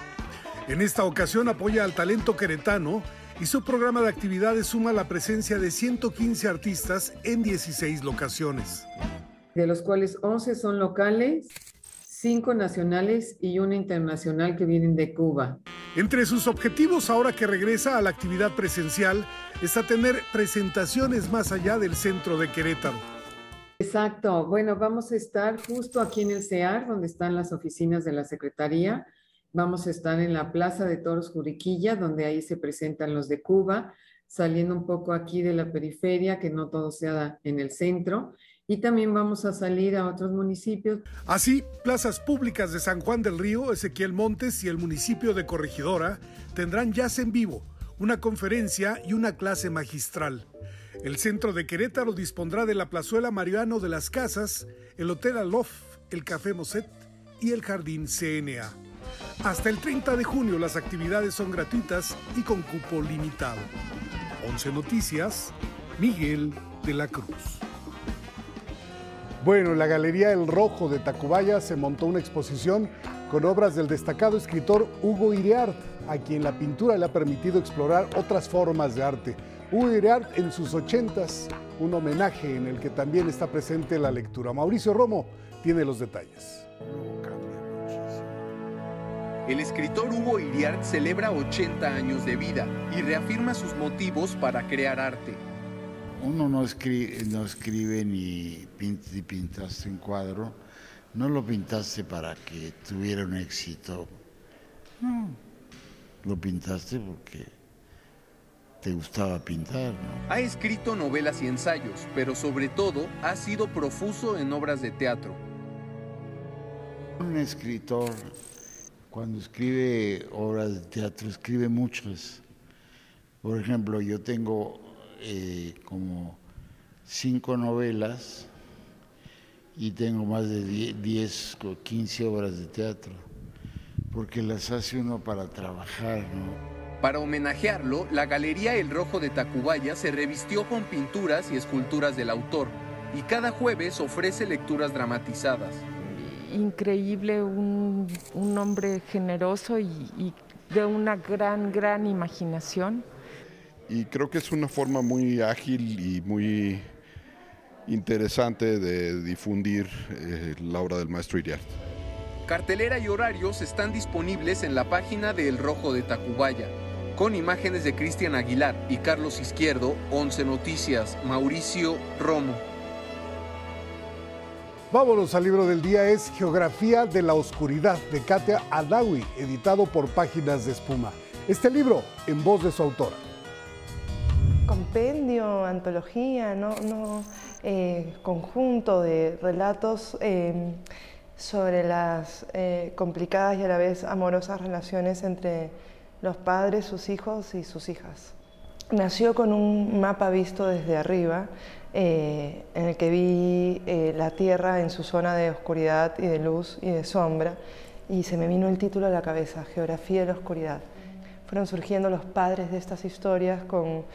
En esta ocasión apoya al talento queretano y su programa de actividades suma la presencia de 115 artistas en 16 locaciones. De los cuales 11 son locales, 5 nacionales y una internacional que vienen de Cuba. Entre sus objetivos ahora que regresa a la actividad presencial está tener presentaciones más allá del centro de Querétaro. Exacto. Bueno, vamos a estar justo aquí en el CEAR, donde están las oficinas de la Secretaría Vamos a estar en la Plaza de Toros Juriquilla, donde ahí se presentan los de Cuba, saliendo un poco aquí de la periferia, que no todo sea en el centro. Y también vamos a salir a otros municipios. Así, plazas públicas de San Juan del Río, Ezequiel Montes y el municipio de Corregidora tendrán jazz en vivo, una conferencia y una clase magistral. El centro de Querétaro dispondrá de la plazuela Mariano de las Casas, el Hotel Alof, el Café Moset y el Jardín CNA. Hasta el 30 de junio las actividades son gratuitas y con cupo limitado. 11 Noticias, Miguel de la Cruz. Bueno, en la Galería El Rojo de Tacubaya se montó una exposición con obras del destacado escritor Hugo Iriart, a quien la pintura le ha permitido explorar otras formas de arte. Hugo Iriart en sus ochentas, un homenaje en el que también está presente la lectura. Mauricio Romo tiene los detalles. El escritor Hugo Iriart celebra 80 años de vida y reafirma sus motivos para crear arte. Uno no escribe, no escribe ni, pintaste un cuadro, no lo pintaste para que tuviera un éxito. No, lo pintaste porque te gustaba pintar. Ha escrito novelas y ensayos, pero sobre todo ha sido profuso en obras de teatro. Un escritor cuando escribe obras de teatro, escribe muchas. Por ejemplo, yo tengo eh, como cinco novelas y tengo más de 10 o 15 obras de teatro, porque las hace uno para trabajar. Para homenajearlo, la Galería El Rojo de Tacubaya se revistió con pinturas y esculturas del autor y cada jueves ofrece lecturas dramatizadas increíble, un, hombre generoso y, de una gran, gran imaginación. Y creo que es una forma muy ágil y muy interesante de difundir eh, la obra del maestro Iriart. Cartelera y horarios están disponibles en la página de El Rojo de Tacubaya, con imágenes de Cristian Aguilar y Carlos Izquierdo, 11 Noticias, Mauricio Romo. Vámonos al libro del día, es Geografía de la Oscuridad de Katia Adawi, editado por Páginas de Espuma. Este libro en voz de su autora. Compendio, antología, no, no eh, conjunto de relatos eh, sobre las eh, complicadas y a la vez amorosas relaciones entre los padres, sus hijos y sus hijas. Nació con un mapa visto desde arriba eh, en el que vi eh, la Tierra en su zona de oscuridad y de luz y de sombra, y se me vino el título a la cabeza, Geografía de la Oscuridad. Fueron surgiendo los padres de estas historias con,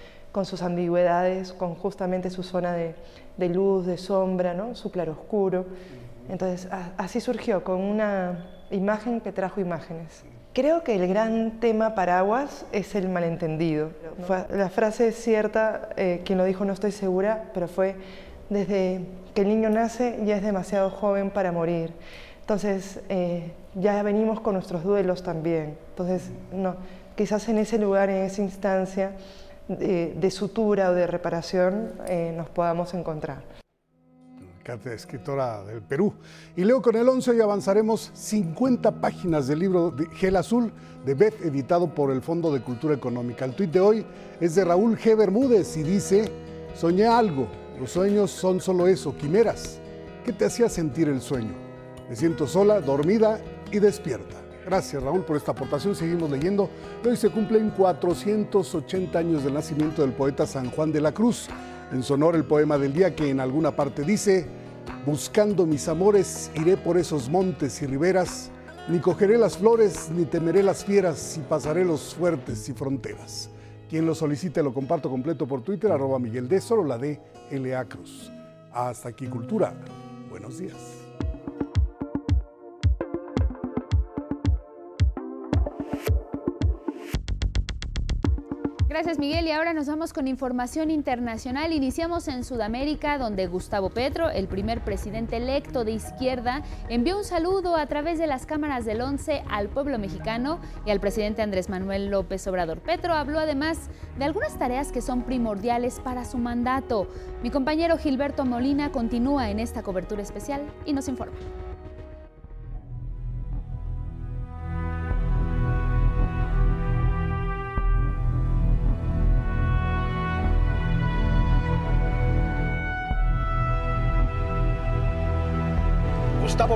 sus ambigüedades, con justamente su zona de, de luz, de sombra, ¿no? su claroscuro. Entonces, así surgió, con una imagen que trajo imágenes. Creo que el gran tema paraguas es el malentendido. La frase es cierta, eh, quien lo dijo no estoy segura, pero fue desde que el niño nace ya es demasiado joven para morir. Entonces eh, ya venimos con nuestros duelos también. Entonces no, quizás en ese lugar, en esa instancia de, sutura o de reparación eh, nos podamos encontrar escritora del Perú. Y leo con el 11 y avanzaremos 50 páginas del libro de Gel Azul de Beth, editado por el Fondo de Cultura Económica. El tuit de hoy es de Raúl G. Bermúdez y dice, soñé algo, los sueños son solo eso, quimeras. ¿Qué te hacía sentir el sueño? Me siento sola, dormida y despierta. Gracias Raúl por esta aportación. Seguimos leyendo. Hoy se cumplen 480 años del nacimiento del poeta San Juan de la Cruz. En su honor el poema del día que en alguna parte dice, Buscando mis amores iré por esos montes y riberas, ni cogeré las flores, ni temeré las fieras, y pasaré los fuertes y fronteras. Quien lo solicite lo comparto completo por Twitter, arroba Miguel de solo la de L.A. Cruz. Hasta aquí Cultura. Buenos días. Gracias Miguel y ahora nos vamos con información internacional. Iniciamos en Sudamérica donde Gustavo Petro, el primer presidente electo de izquierda, envió un saludo a través de las cámaras del 11 al pueblo mexicano y al presidente Andrés Manuel López Obrador. Petro habló además de algunas tareas que son primordiales para su mandato. Mi compañero Gilberto Molina continúa en esta cobertura especial y nos informa.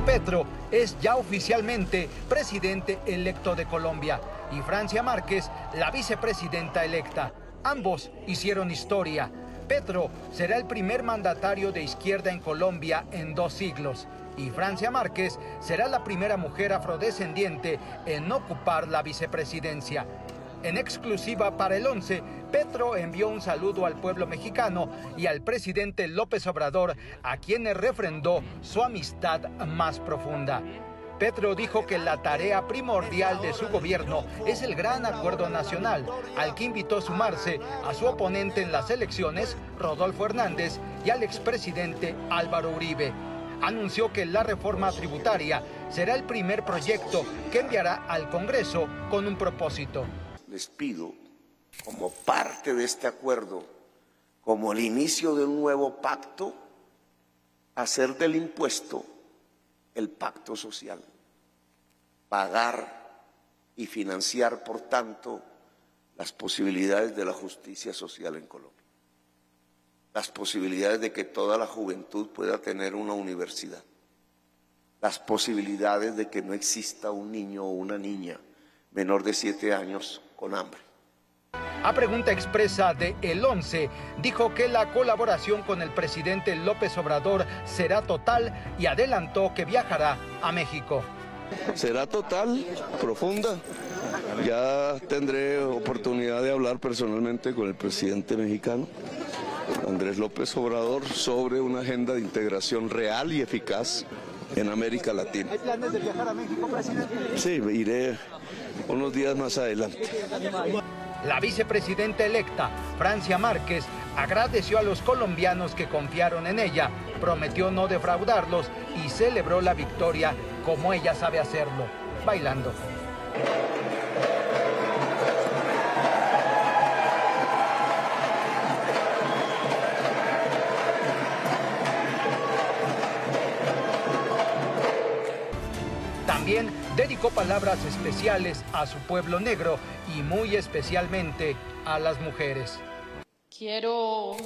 Petro es ya oficialmente presidente electo de Colombia y Francia Márquez la vicepresidenta electa. Ambos hicieron historia. Petro será el primer mandatario de izquierda en Colombia en dos siglos y Francia Márquez será la primera mujer afrodescendiente en ocupar la vicepresidencia. En exclusiva para el 11, Petro envió un saludo al pueblo mexicano y al presidente López Obrador, a quienes refrendó su amistad más profunda. Petro dijo que la tarea primordial de su gobierno es el gran acuerdo nacional, al que invitó a sumarse a su oponente en las elecciones, Rodolfo Hernández, y al expresidente Álvaro Uribe. Anunció que la reforma tributaria será el primer proyecto que enviará al Congreso con un propósito. Les pido, como parte de este acuerdo, como el inicio de un nuevo pacto, hacer del impuesto el pacto social, pagar y financiar, por tanto, las posibilidades de la justicia social en Colombia, las posibilidades de que toda la juventud pueda tener una universidad, las posibilidades de que no exista un niño o una niña menor de siete años con hambre. A pregunta expresa de El 11, dijo que la colaboración con el presidente López Obrador será total y adelantó que viajará a México. Será total, profunda. Ya tendré oportunidad de hablar personalmente con el presidente mexicano, Andrés López Obrador, sobre una agenda de integración real y eficaz en América Latina. ¿Hay planes de viajar a México, presidente? Sí, iré unos días más adelante. La vicepresidenta electa, Francia Márquez, agradeció a los colombianos que confiaron en ella, prometió no defraudarlos y celebró la victoria como ella sabe hacerlo, bailando. También dedicó palabras especiales a su pueblo negro y muy especialmente a las mujeres. Quiero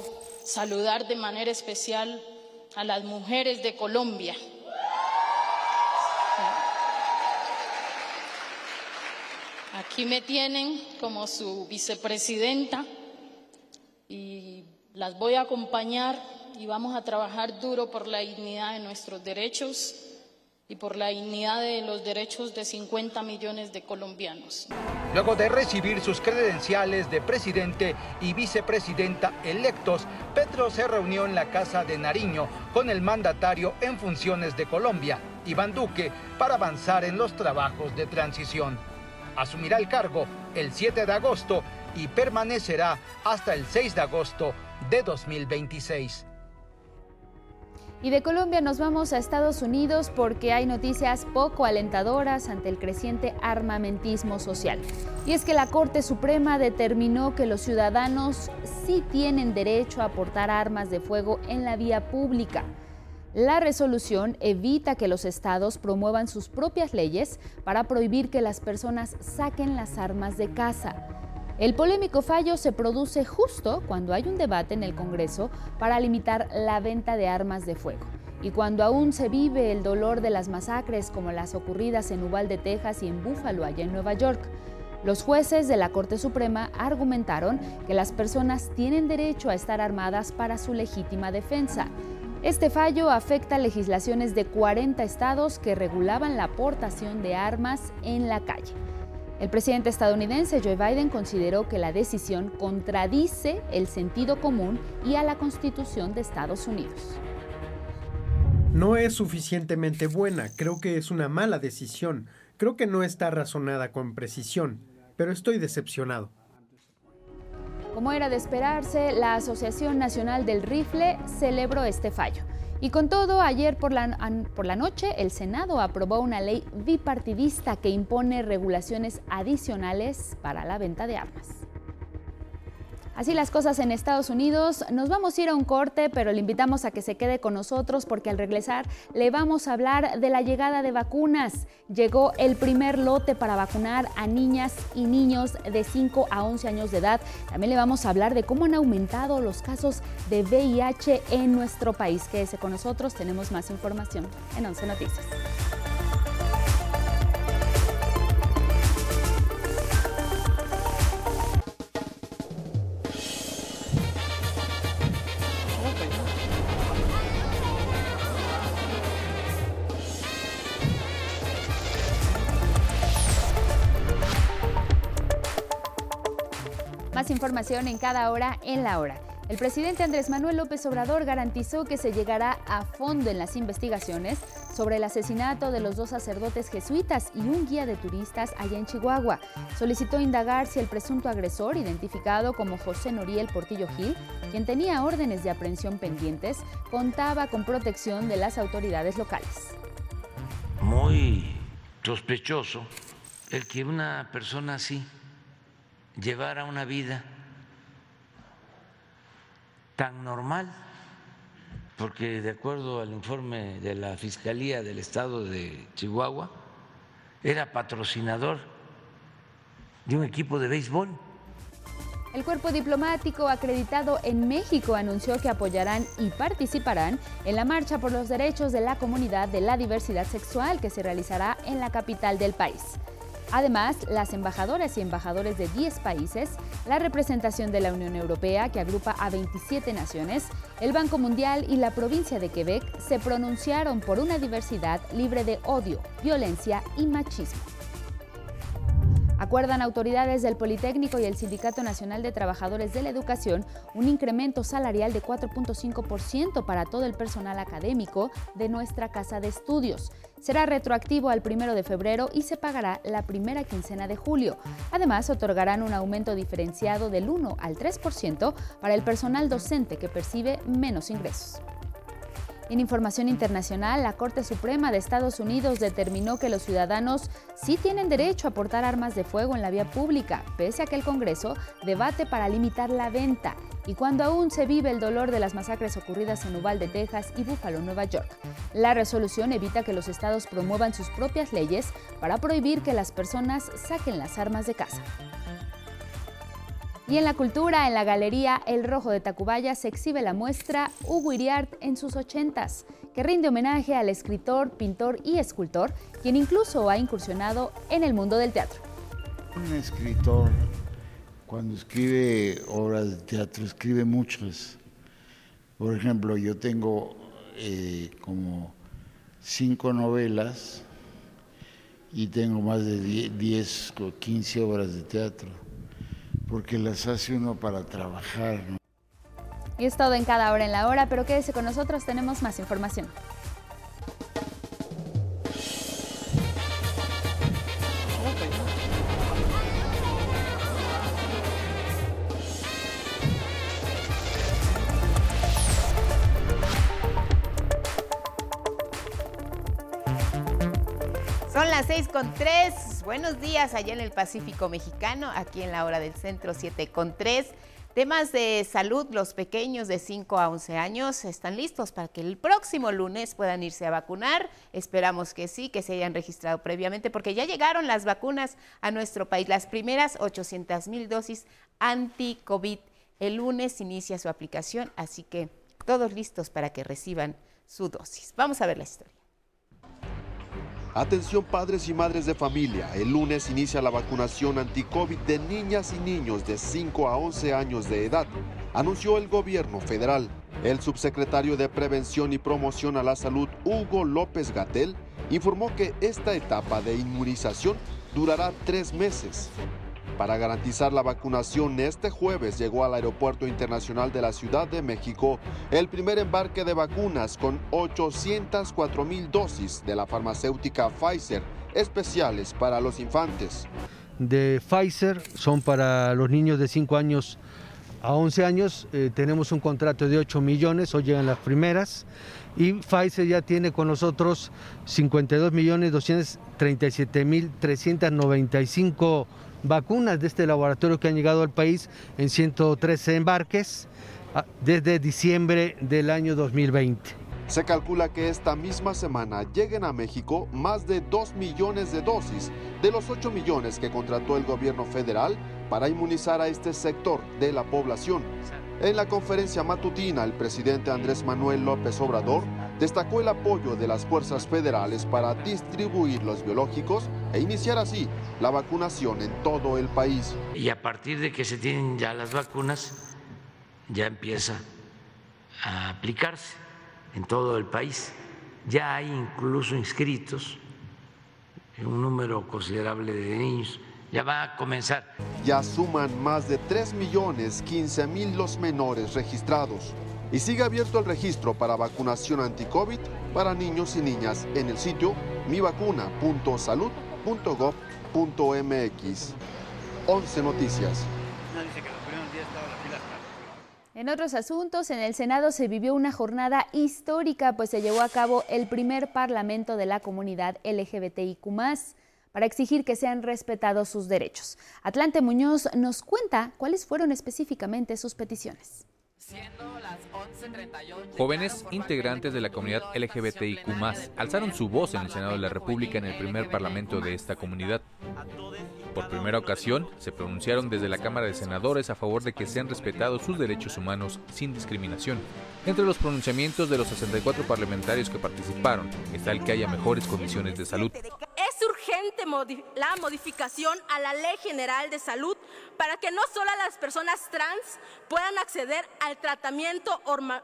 saludar de manera especial a las mujeres de Colombia. Aquí me tienen como su vicepresidenta y las voy a acompañar y vamos a trabajar duro por la dignidad de nuestros derechos y por la dignidad de los derechos de 50 millones de colombianos. Luego de recibir sus credenciales de presidente y vicepresidenta electos, Petro se reunió en la Casa de Nariño con el mandatario en funciones de Colombia, Iván Duque, para avanzar en los trabajos de transición. Asumirá el cargo el 7 de agosto y permanecerá hasta el 6 de agosto de 2026. Y de Colombia nos vamos a Estados Unidos porque hay noticias poco alentadoras ante el creciente armamentismo social. Y es que la Corte Suprema determinó que los ciudadanos sí tienen derecho a portar armas de fuego en la vía pública. La resolución evita que los estados promuevan sus propias leyes para prohibir que las personas saquen las armas de casa. El polémico fallo se produce justo cuando hay un debate en el Congreso para limitar la venta de armas de fuego y cuando aún se vive el dolor de las masacres como las ocurridas en Uvalde, Texas y en Buffalo, allá en Nueva York. Los jueces de la Corte Suprema argumentaron que las personas tienen derecho a estar armadas para su legítima defensa. Este fallo afecta legislaciones de 40 estados que regulaban la aportación de armas en la calle. El presidente estadounidense Joe Biden consideró que la decisión contradice el sentido común y a la Constitución de Estados Unidos. No es suficientemente buena, creo que es una mala decisión, creo que no está razonada con precisión, pero estoy decepcionado. Como era de esperarse, la Asociación Nacional del Rifle celebró este fallo. Y con todo, ayer por la, por la noche el Senado aprobó una ley bipartidista que impone regulaciones adicionales para la venta de armas. Así las cosas en Estados Unidos. Nos vamos a ir a un corte, pero le invitamos a que se quede con nosotros porque al regresar le vamos a hablar de la llegada de vacunas. Llegó el primer lote para vacunar a niñas y niños de 5 a 11 años de edad. También le vamos a hablar de cómo han aumentado los casos de VIH en nuestro país. Quédese con nosotros, tenemos más información en 11 Noticias. Información en cada hora en la hora. El presidente Andrés Manuel López Obrador garantizó que se llegará a fondo en las investigaciones sobre el asesinato de los dos sacerdotes jesuitas y un guía de turistas allá en Chihuahua. Solicitó indagar si el presunto agresor, identificado como José Noriel Portillo Gil, quien tenía órdenes de aprehensión pendientes, contaba con protección de las autoridades locales. Muy sospechoso el que una persona así llevara una vida tan normal, porque de acuerdo al informe de la Fiscalía del Estado de Chihuahua, era patrocinador de un equipo de béisbol. El cuerpo diplomático acreditado en México anunció que apoyarán y participarán en la marcha por los derechos de la comunidad de la diversidad sexual que se realizará en la capital del país. Además, las embajadoras y embajadores de 10 países, la representación de la Unión Europea, que agrupa a 27 naciones, el Banco Mundial y la provincia de Quebec se pronunciaron por una diversidad libre de odio, violencia y machismo. Acuerdan autoridades del Politécnico y el Sindicato Nacional de Trabajadores de la Educación un incremento salarial de 4.5% para todo el personal académico de nuestra casa de estudios. Será retroactivo al primero de febrero y se pagará la primera quincena de julio. Además, otorgarán un aumento diferenciado del 1 al 3% para el personal docente que percibe menos ingresos. En información internacional, la Corte Suprema de Estados Unidos determinó que los ciudadanos sí tienen derecho a portar armas de fuego en la vía pública, pese a que el Congreso debate para limitar la venta y cuando aún se vive el dolor de las masacres ocurridas en Uvalde, Texas y Buffalo, Nueva York. La resolución evita que los estados promuevan sus propias leyes para prohibir que las personas saquen las armas de casa. Y en la cultura, en la galería El Rojo de Tacubaya se exhibe la muestra Hugo Iriart en sus ochentas, que rinde homenaje al escritor, pintor y escultor, quien incluso ha incursionado en el mundo del teatro. Un escritor, cuando escribe obras de teatro, escribe muchas. Por ejemplo, yo tengo eh, como cinco novelas y tengo más de 10 o 15 obras de teatro porque las hace uno para trabajar. Y es todo en cada hora en la hora, pero quédese con nosotros, tenemos más información. Las seis con tres buenos días allá en el Pacífico Mexicano, aquí en la hora del centro 7 con 3. Temas de salud, los pequeños de 5 a 11 años están listos para que el próximo lunes puedan irse a vacunar. Esperamos que sí, que se hayan registrado previamente, porque ya llegaron las vacunas a nuestro país, las primeras 800 mil dosis anti-COVID. El lunes inicia su aplicación, así que todos listos para que reciban su dosis. Vamos a ver la historia. Atención padres y madres de familia, el lunes inicia la vacunación anti-COVID de niñas y niños de 5 a 11 años de edad, anunció el gobierno federal. El subsecretario de Prevención y Promoción a la Salud, Hugo López Gatel, informó que esta etapa de inmunización durará tres meses. Para garantizar la vacunación, este jueves llegó al Aeropuerto Internacional de la Ciudad de México el primer embarque de vacunas con 804 mil dosis de la farmacéutica Pfizer, especiales para los infantes. De Pfizer son para los niños de 5 años a 11 años. Eh, tenemos un contrato de 8 millones, hoy llegan las primeras. Y Pfizer ya tiene con nosotros 52 millones 237 mil 395 vacunas de este laboratorio que han llegado al país en 113 embarques ah, desde diciembre del año 2020. Se calcula que esta misma semana lleguen a México más de 2 millones de dosis de los 8 millones que contrató el gobierno federal para inmunizar a este sector de la población. En la conferencia matutina, el presidente Andrés Manuel López Obrador destacó el apoyo de las fuerzas federales para distribuir los biológicos e iniciar así la vacunación en todo el país. Y a partir de que se tienen ya las vacunas, ya empieza a aplicarse en todo el país. Ya hay incluso inscritos un número considerable de niños ya va a comenzar. Ya suman más de 3 millones 15 mil los menores registrados y sigue abierto el registro para vacunación anti-COVID para niños y niñas en el sitio mivacuna.salud.gov.mx. 11 Noticias. En otros asuntos, en el Senado se vivió una jornada histórica, pues se llevó a cabo el primer parlamento de la comunidad LGBTIQ para exigir que sean respetados sus derechos. Atlante Muñoz nos cuenta cuáles fueron específicamente sus peticiones. Jóvenes integrantes de la comunidad LGBTIQ alzaron su voz en el Senado de la República en el primer parlamento de esta comunidad. Por primera ocasión, se pronunciaron desde la Cámara de Senadores a favor de que sean respetados sus derechos humanos sin discriminación. Entre los pronunciamientos de los 64 parlamentarios que participaron está el que haya mejores condiciones de salud. Es urgente la modificación a la Ley General de Salud para que no solo las personas trans puedan acceder al tratamiento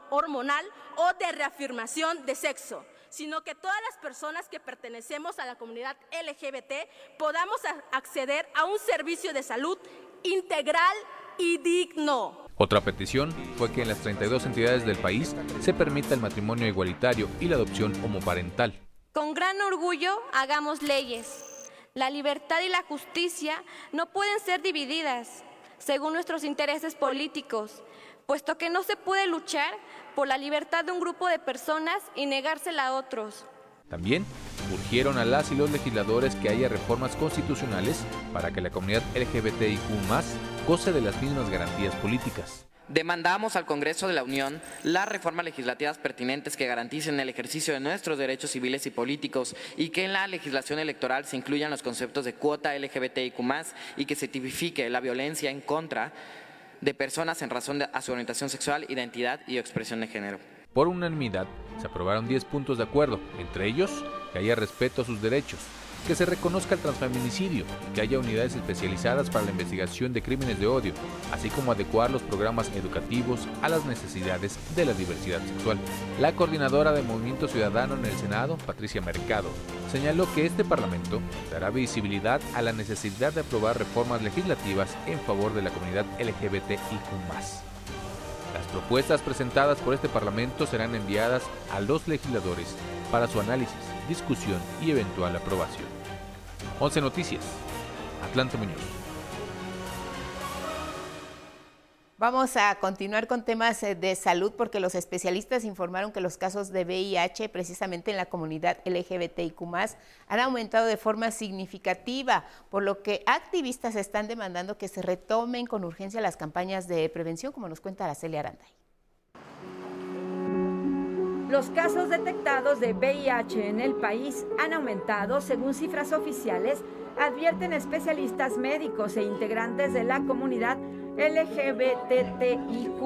hormonal o de reafirmación de sexo sino que todas las personas que pertenecemos a la comunidad LGBT podamos acceder a un servicio de salud integral y digno. Otra petición fue que en las 32 entidades del país se permita el matrimonio igualitario y la adopción homoparental. Con gran orgullo hagamos leyes. La libertad y la justicia no pueden ser divididas según nuestros intereses políticos, puesto que no se puede luchar por la libertad de un grupo de personas y negársela a otros. También urgieron a las y los legisladores que haya reformas constitucionales para que la comunidad LGBTIQ goce de las mismas garantías políticas. Demandamos al Congreso de la Unión las reformas legislativas pertinentes que garanticen el ejercicio de nuestros derechos civiles y políticos y que en la legislación electoral se incluyan los conceptos de cuota LGBTIQ y que se tipifique la violencia en contra de personas en razón de su orientación sexual, identidad y expresión de género. Por unanimidad, se aprobaron 10 puntos de acuerdo, entre ellos que haya respeto a sus derechos, que se reconozca el transfeminicidio, que haya unidades especializadas para la investigación de crímenes de odio, así como adecuar los programas educativos a las necesidades de la diversidad sexual. La coordinadora de Movimiento Ciudadano en el Senado, Patricia Mercado, señaló que este Parlamento dará visibilidad a la necesidad de aprobar reformas legislativas en favor de la comunidad LGBTIQ. Las propuestas presentadas por este Parlamento serán enviadas a los legisladores para su análisis discusión y eventual aprobación. 11 Noticias. Atlante Muñoz. Vamos a continuar con temas eh, de salud porque los especialistas informaron que los casos de VIH precisamente en la comunidad LGBTIQ han aumentado de forma significativa, por lo que activistas están demandando que se retomen con urgencia las campañas de prevención, como nos cuenta Araceli Aranday. Los casos detectados de VIH en el país han aumentado según cifras oficiales, advierten especialistas médicos e integrantes de la comunidad LGBTIQ.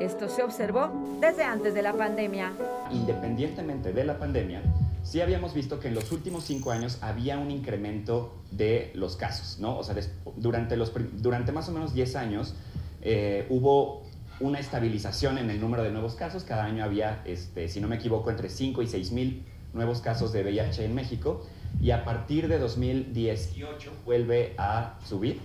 Esto se observó desde antes de la pandemia. Independientemente de la pandemia, sí habíamos visto que en los últimos cinco años había un incremento de los casos, ¿no? O sea, durante, los, durante más o menos 10 años eh, hubo una estabilización en el número de nuevos casos. Cada año había, este, si no me equivoco, entre 5 y 6 mil nuevos casos de VIH en México y a partir de 2018 vuelve a subir.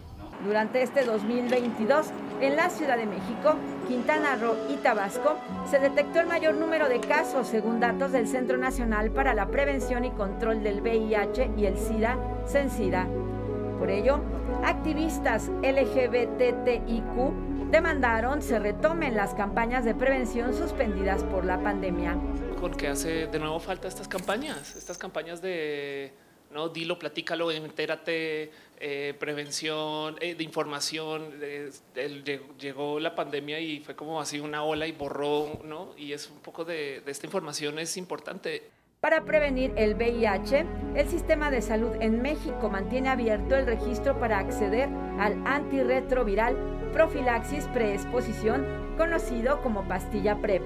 Durante este 2022, en la Ciudad de México, Quintana Roo y Tabasco, se detectó el mayor número de casos según datos del Centro Nacional para la Prevención y Control del VIH y el SIDA, CENSIDA. Por ello, activistas LGBTIQ demandaron se retomen las campañas de prevención suspendidas por la pandemia. Porque hace de nuevo falta estas campañas, estas campañas de no dilo, platícalo, entérate, eh, prevención, eh, de información. llegó la pandemia y fue como así una ola y borró, ¿no? Y es un poco de, de esta información es importante. Para prevenir el VIH, el sistema de salud en México mantiene abierto el registro para acceder al antirretroviral profilaxis preexposición, conocido como pastilla PrEP.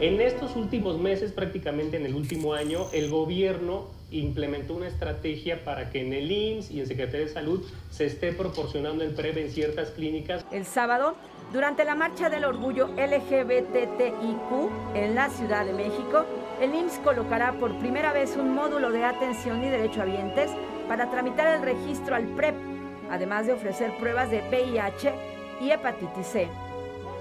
En estos últimos meses, prácticamente en el último año, el gobierno implementó una estrategia para que en el IMSS y en Secretaría de Salud se esté proporcionando el PrEP en ciertas clínicas. El sábado, durante la Marcha del Orgullo LGBTIQ en la Ciudad de México, el IMSS colocará por primera vez un módulo de atención y derechohabientes para tramitar el registro al PREP además de ofrecer pruebas de VIH y hepatitis C.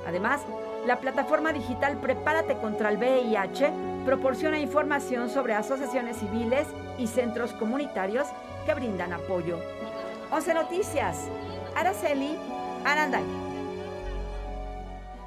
Además, la plataforma digital Prepárate contra el VIH proporciona información sobre asociaciones civiles y centros comunitarios que brindan apoyo. 11 Noticias, Araceli Aranday.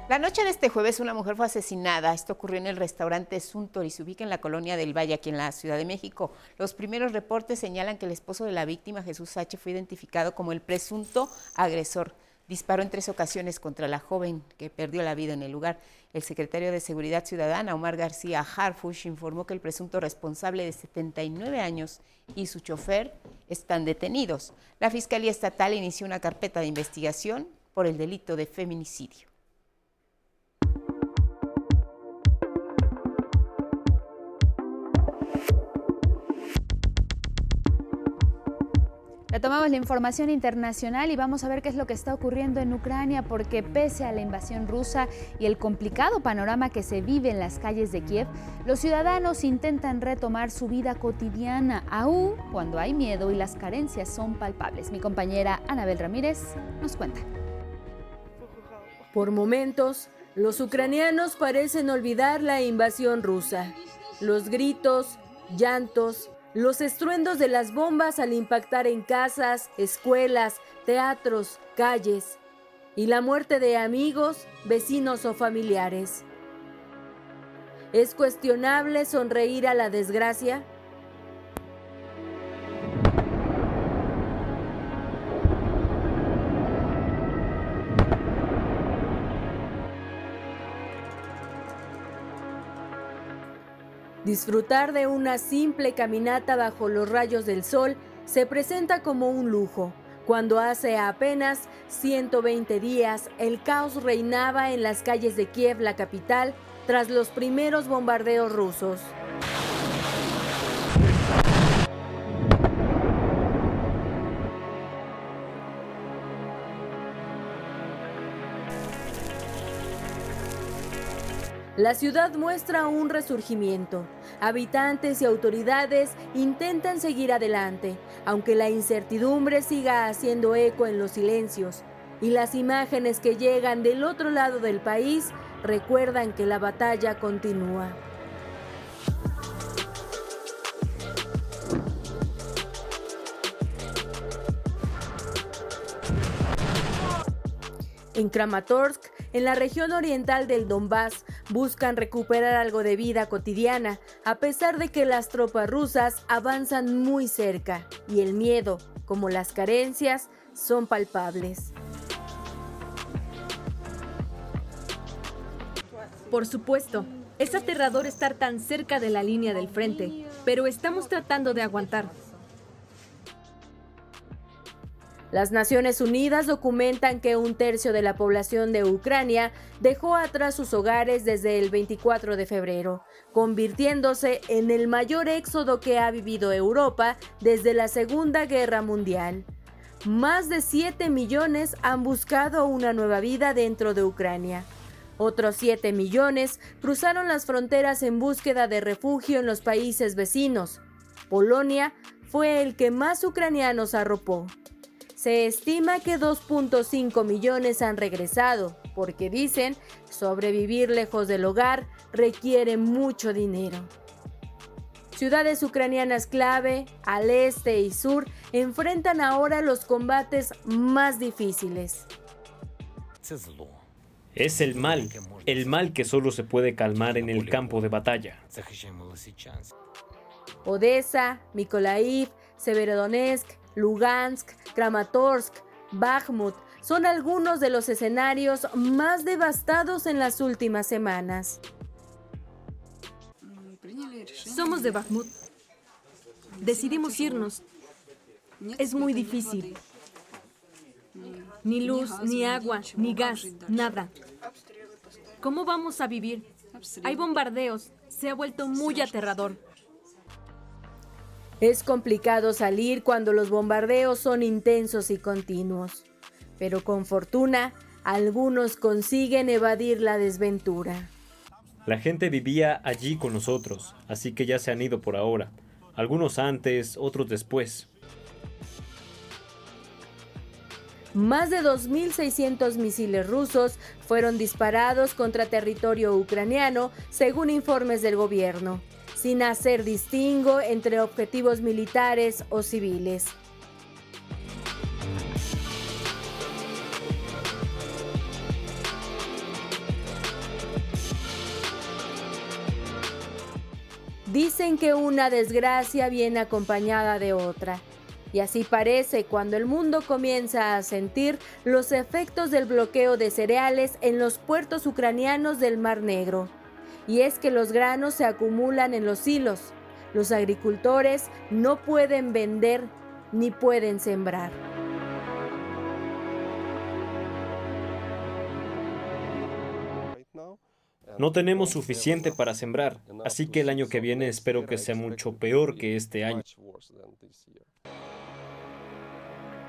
La noche de este jueves una mujer fue asesinada. Esto ocurrió en el restaurante Suntor y se ubica en la colonia del Valle, aquí en la Ciudad de México. Los primeros reportes señalan que el esposo de la víctima, Jesús H., fue identificado como el presunto agresor. Disparó en tres ocasiones contra la joven que perdió la vida en el lugar. El secretario de Seguridad Ciudadana, Omar García Harfush, informó que el presunto responsable de 79 años y su chofer están detenidos. La Fiscalía Estatal inició una carpeta de investigación por el delito de feminicidio. Retomamos la información internacional y vamos a ver qué es lo que está ocurriendo en Ucrania, porque pese a la invasión rusa y el complicado panorama que se vive en las calles de Kiev, los ciudadanos intentan retomar su vida cotidiana, aún cuando hay miedo y las carencias son palpables. Mi compañera Anabel Ramírez nos cuenta. Por momentos, los ucranianos parecen olvidar la invasión rusa. Los gritos, llantos, los estruendos de las bombas al impactar en casas, escuelas, teatros, calles y la muerte de amigos, vecinos o familiares. ¿Es cuestionable sonreír a la desgracia? Disfrutar de una simple caminata bajo los rayos del sol se presenta como un lujo, cuando hace apenas 120 días el caos reinaba en las calles de Kiev, la capital, tras los primeros bombardeos rusos. La ciudad muestra un resurgimiento. Habitantes y autoridades intentan seguir adelante, aunque la incertidumbre siga haciendo eco en los silencios. Y las imágenes que llegan del otro lado del país recuerdan que la batalla continúa. En Kramatorsk, en la región oriental del Donbass, buscan recuperar algo de vida cotidiana, a pesar de que las tropas rusas avanzan muy cerca y el miedo, como las carencias, son palpables. Por supuesto, es aterrador estar tan cerca de la línea del frente, pero estamos tratando de aguantar. Las Naciones Unidas documentan que un tercio de la población de Ucrania dejó atrás sus hogares desde el 24 de febrero, convirtiéndose en el mayor éxodo que ha vivido Europa desde la Segunda Guerra Mundial. Más de 7 millones han buscado una nueva vida dentro de Ucrania. Otros 7 millones cruzaron las fronteras en búsqueda de refugio en los países vecinos. Polonia fue el que más ucranianos arropó. Se estima que 2.5 millones han regresado, porque dicen, sobrevivir lejos del hogar requiere mucho dinero. Ciudades ucranianas clave, al este y sur, enfrentan ahora los combates más difíciles. Es el mal, el mal que solo se puede calmar en el campo de batalla. Odessa, Mykolaiv, Severodonetsk, Lugansk, Kramatorsk, Bakhmut son algunos de los escenarios más devastados en las últimas semanas. Somos de Bakhmut. Decidimos irnos. Es muy difícil. Ni luz, ni agua, ni gas, nada. ¿Cómo vamos a vivir? Hay bombardeos. Se ha vuelto muy aterrador. Es complicado salir cuando los bombardeos son intensos y continuos, pero con fortuna algunos consiguen evadir la desventura. La gente vivía allí con nosotros, así que ya se han ido por ahora. Algunos antes, otros después. más de 2.600 misiles rusos fueron disparados contra territorio ucraniano, según informes del gobierno, sin hacer distingo entre objetivos militares o civiles. Dicen que una desgracia viene acompañada de otra. Y así parece cuando el mundo comienza a sentir los efectos del bloqueo de cereales en los puertos ucranianos del Mar Negro. Y es que los granos se acumulan en los hilos. Los agricultores no pueden vender ni pueden sembrar. No tenemos suficiente para sembrar, así que el año que viene espero que sea mucho peor que este año.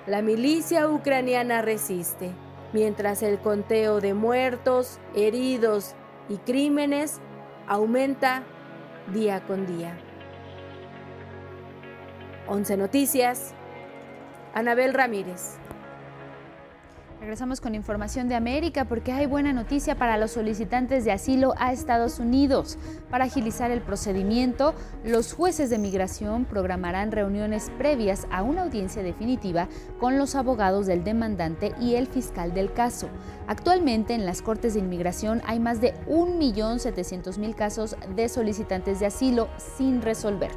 La milicia ucraniana resiste, mientras el conteo de muertos, heridos y crímenes aumenta día con día. 11 Noticias, Anabel Ramírez. Regresamos con información de América porque hay buena noticia para los solicitantes de asilo a Estados Unidos. Para agilizar el procedimiento, los jueces de migración programarán reuniones previas a una audiencia definitiva con los abogados del demandante y el fiscal del caso. Actualmente en las Cortes de Inmigración hay más de 1.700.000 casos de solicitantes de asilo sin resolver.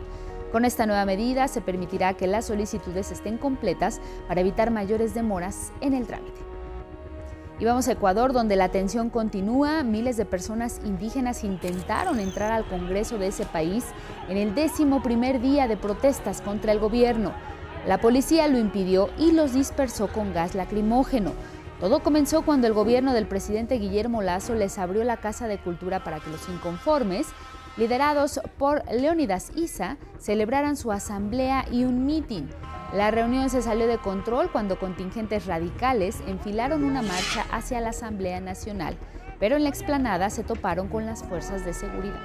Con esta nueva medida se permitirá que las solicitudes estén completas para evitar mayores demoras en el trámite. Y vamos a Ecuador, donde la tensión continúa. Miles de personas indígenas intentaron entrar al Congreso de ese país en el décimo primer día de protestas contra el gobierno. La policía lo impidió y los dispersó con gas lacrimógeno. Todo comenzó cuando el gobierno del presidente Guillermo Lazo les abrió la Casa de Cultura para que los inconformes, liderados por Leónidas Isa, celebraran su asamblea y un mitin. La reunión se salió de control cuando contingentes radicales enfilaron una marcha hacia la Asamblea Nacional, pero en la explanada se toparon con las fuerzas de seguridad.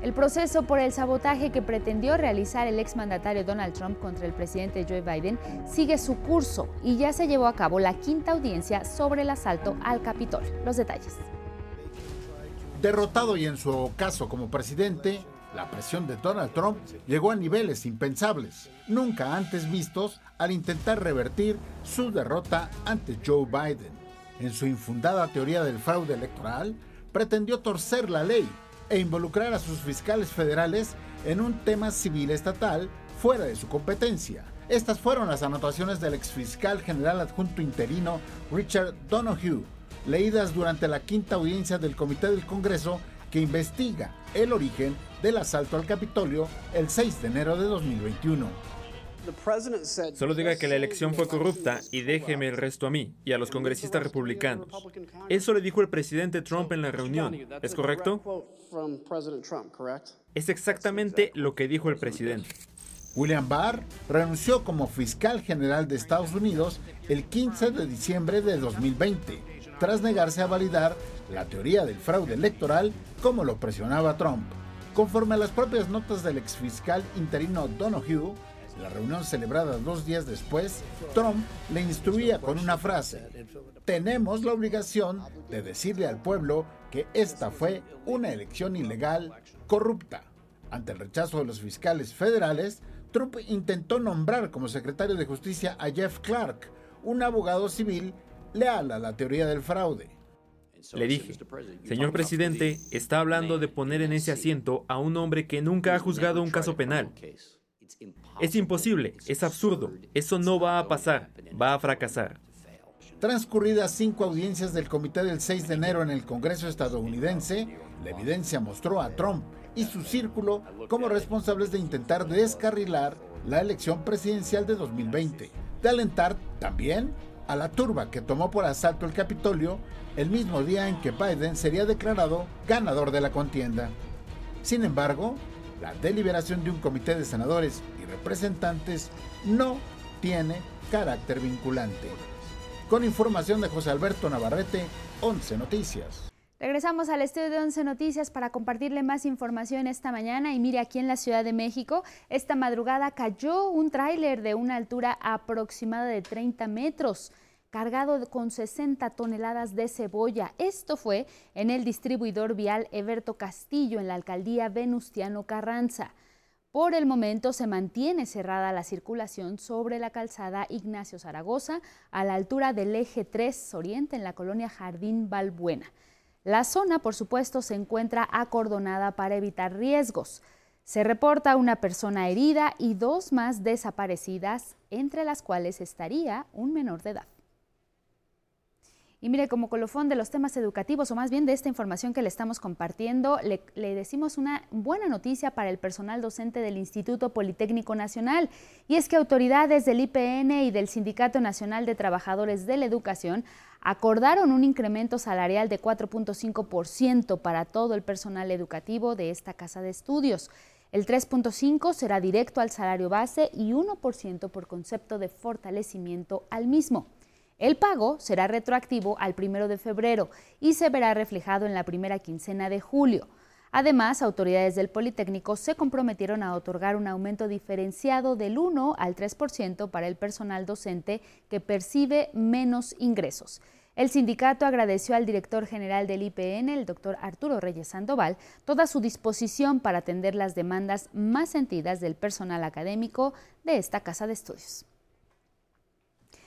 El proceso por el sabotaje que pretendió realizar el exmandatario Donald Trump contra el presidente Joe Biden sigue su curso y ya se llevó a cabo la quinta audiencia sobre el asalto al Capitol. Los detalles. Derrotado y en su ocaso como presidente, la presión de Donald Trump llegó a niveles impensables, nunca antes vistos al intentar revertir su derrota ante Joe Biden. En su infundada teoría del fraude electoral, pretendió torcer la ley e involucrar a sus fiscales federales en un tema civil estatal fuera de su competencia. Estas fueron las anotaciones del exfiscal general adjunto interino Richard Donoghue, leídas durante la quinta audiencia del Comité del Congreso que investiga el origen del asalto al Capitolio el 6 de enero de 2021. Solo diga que la elección fue corrupta y déjeme el resto a mí y a los congresistas republicanos. Eso le dijo el presidente Trump en la reunión, ¿es correcto? Es exactamente lo que dijo el presidente. William Barr renunció como fiscal general de Estados Unidos el 15 de diciembre de 2020, tras negarse a validar la teoría del fraude electoral como lo presionaba Trump. Conforme a las propias notas del exfiscal interino Donoghue, la reunión celebrada dos días después, Trump le instruía con una frase, tenemos la obligación de decirle al pueblo que esta fue una elección ilegal, corrupta. Ante el rechazo de los fiscales federales, Trump intentó nombrar como secretario de justicia a Jeff Clark, un abogado civil leal a la teoría del fraude. Le dije, señor presidente, está hablando de poner en ese asiento a un hombre que nunca ha juzgado un caso penal. Es imposible, es absurdo, eso no va a pasar, va a fracasar. Transcurridas cinco audiencias del comité del 6 de enero en el Congreso estadounidense, la evidencia mostró a Trump y su círculo como responsables de intentar descarrilar la elección presidencial de 2020, de alentar también a la turba que tomó por asalto el Capitolio el mismo día en que Biden sería declarado ganador de la contienda. Sin embargo, la deliberación de un comité de senadores y representantes no tiene carácter vinculante. Con información de José Alberto Navarrete, 11 Noticias. Regresamos al estudio de 11 Noticias para compartirle más información esta mañana y mire aquí en la Ciudad de México, esta madrugada cayó un tráiler de una altura aproximada de 30 metros cargado con 60 toneladas de cebolla. Esto fue en el distribuidor vial Eberto Castillo en la alcaldía Venustiano Carranza. Por el momento se mantiene cerrada la circulación sobre la calzada Ignacio Zaragoza a la altura del eje 3 Oriente en la colonia Jardín Balbuena. La zona, por supuesto, se encuentra acordonada para evitar riesgos. Se reporta una persona herida y dos más desaparecidas, entre las cuales estaría un menor de edad. Y mire, como colofón de los temas educativos, o más bien de esta información que le estamos compartiendo, le, decimos una buena noticia para el personal docente del Instituto Politécnico Nacional. Y es que autoridades del IPN y del Sindicato Nacional de Trabajadores de la Educación acordaron un incremento salarial de 4.5% para todo el personal educativo de esta casa de estudios. El 3.5 será directo al salario base y 1% por concepto de fortalecimiento al mismo. El pago será retroactivo al 1 de febrero y se verá reflejado en la primera quincena de julio. Además, autoridades del Politécnico se comprometieron a otorgar un aumento diferenciado del 1 al 3% para el personal docente que percibe menos ingresos. El sindicato agradeció al director general del IPN, el doctor Arturo Reyes Sandoval, toda su disposición para atender las demandas más sentidas del personal académico de esta casa de estudios.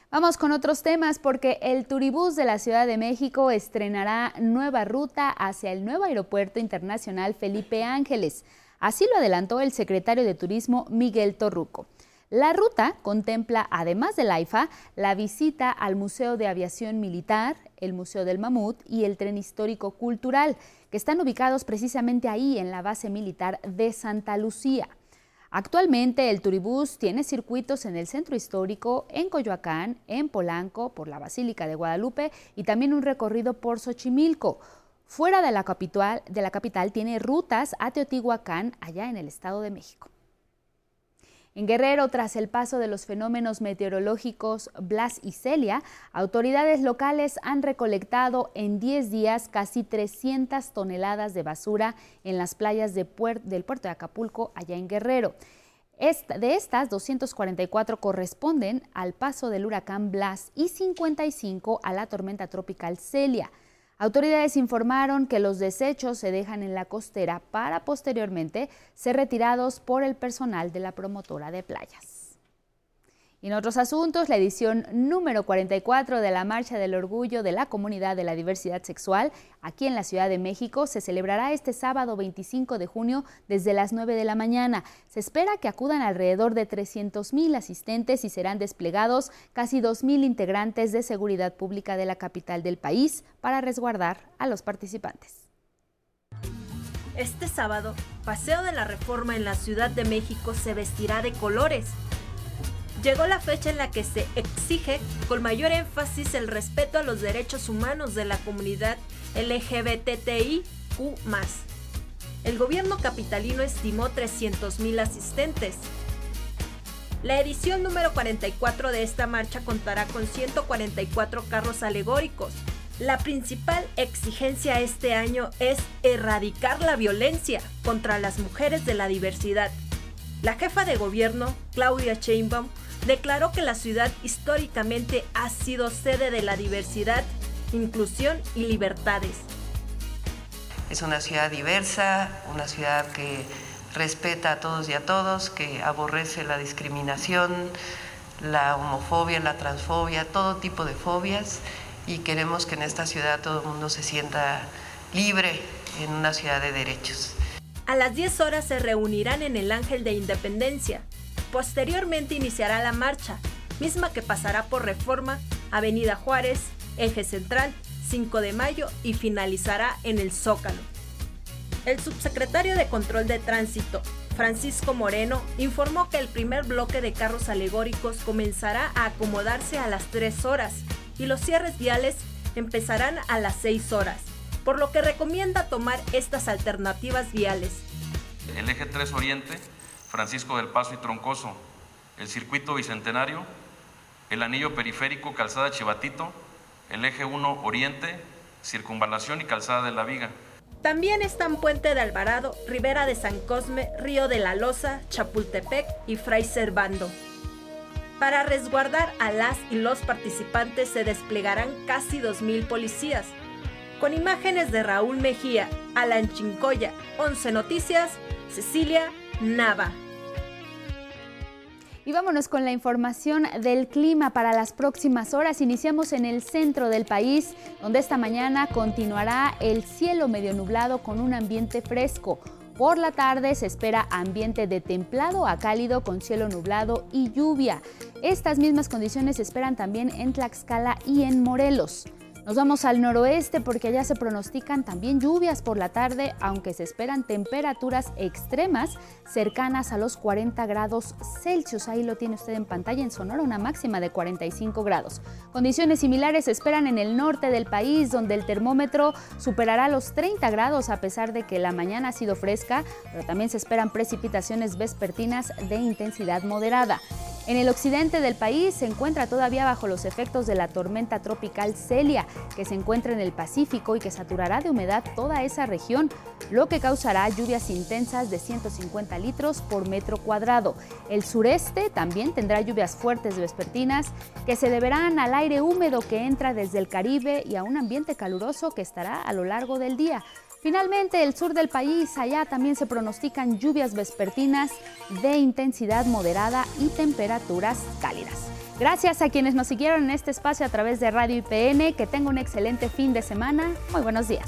Vamos con otros temas porque el Turibús de la Ciudad de México estrenará nueva ruta hacia el nuevo Aeropuerto Internacional Felipe Ángeles. Así lo adelantó el secretario de Turismo Miguel Torruco. La ruta contempla, además del AIFA, la visita al Museo de Aviación Militar, el Museo del Mamut y el Tren Histórico Cultural, que están ubicados precisamente ahí en la base militar de Santa Lucía. Actualmente el Turibús tiene circuitos en el centro histórico, en Coyoacán, en Polanco, por la Basílica de Guadalupe y también un recorrido por Xochimilco. Fuera de la capital, de la capital tiene rutas a Teotihuacán, allá en el Estado de México. En Guerrero, tras el paso de los fenómenos meteorológicos Blas y Celia, autoridades locales han recolectado en 10 días casi 300 toneladas de basura en las playas del puerto de Acapulco, allá en Guerrero. de estas, 244 corresponden al paso del huracán Blas y 55 a la tormenta tropical Celia. Autoridades informaron que los desechos se dejan en la costera para posteriormente ser retirados por el personal de la promotora de playas. En otros asuntos, la edición número 44 de la Marcha del Orgullo de la Comunidad de la Diversidad Sexual, aquí en la Ciudad de México, se celebrará este sábado 25 de junio desde las 9 de la mañana. Se espera que acudan alrededor de 300 mil asistentes y serán desplegados casi 2 mil integrantes de seguridad pública de la capital del país para resguardar a los participantes. Este sábado, Paseo de la Reforma en la Ciudad de México se vestirá de colores llegó la fecha en la que se exige con mayor énfasis el respeto a los derechos humanos de la comunidad LGBTIQ. El gobierno capitalino estimó 300.000 asistentes. La edición número 44 de esta marcha contará con 144 carros alegóricos. La principal exigencia este año es erradicar la violencia contra las mujeres de la diversidad. La jefa de gobierno, Claudia Sheinbaum, declaró que la ciudad históricamente ha sido sede de la diversidad, inclusión y libertades. Es una ciudad diversa, una ciudad que respeta a todos y a todos, que aborrece la discriminación, la homofobia, la transfobia, todo tipo de fobias y queremos que en esta ciudad todo el mundo se sienta libre en una ciudad de derechos. A las 10 horas se reunirán en el Ángel de Independencia, Posteriormente iniciará la marcha, misma que pasará por Reforma, Avenida Juárez, Eje Central, 5 de Mayo y finalizará en el Zócalo. El subsecretario de Control de Tránsito, Francisco Moreno, informó que el primer bloque de carros alegóricos comenzará a acomodarse a las 3 horas y los cierres viales empezarán a las 6 horas, por lo que recomienda tomar estas alternativas viales. El eje 3 Oriente Francisco del Paso y Troncoso, el circuito bicentenario, el anillo periférico Calzada Chivatito, el eje 1 Oriente, Circunvalación y Calzada de la Viga. También están Puente de Alvarado, Ribera de San Cosme, Río de la Loza, Chapultepec y Fray Servando. Para resguardar a las y los participantes se desplegarán casi 2.000 policías. Con imágenes de Raúl Mejía, Alan Chincoya, 11 Noticias, Cecilia Nava. Y vámonos con la información del clima para las próximas horas. Iniciamos en el centro del país, donde esta mañana continuará el cielo medio nublado con un ambiente fresco. Por la tarde se espera ambiente de templado a cálido con cielo nublado y lluvia. Estas mismas condiciones se esperan también en Tlaxcala y en Morelos. Nos vamos al noroeste porque allá se pronostican también lluvias por la tarde, aunque se esperan temperaturas extremas cercanas a los 40 grados Celsius. Ahí lo tiene usted en pantalla en Sonora, una máxima de 45 grados. Condiciones similares se esperan en el norte del país, donde el termómetro superará los 30 grados a pesar de que la mañana ha sido fresca, pero también se esperan precipitaciones vespertinas de intensidad moderada. En el occidente del país se encuentra todavía bajo los efectos de la tormenta tropical Celia, que se encuentra en el Pacífico y que saturará de humedad toda esa región, lo que causará lluvias intensas de 150 litros por metro cuadrado. El sureste también tendrá lluvias fuertes vespertinas que se deberán al aire húmedo que entra desde el Caribe y a un ambiente caluroso que estará a lo largo del día. Finalmente, el sur del país, allá también se pronostican lluvias vespertinas de intensidad moderada y temperaturas cálidas. Gracias a quienes nos siguieron en este espacio a través de Radio IPN, que tenga un excelente fin de semana. Muy buenos días.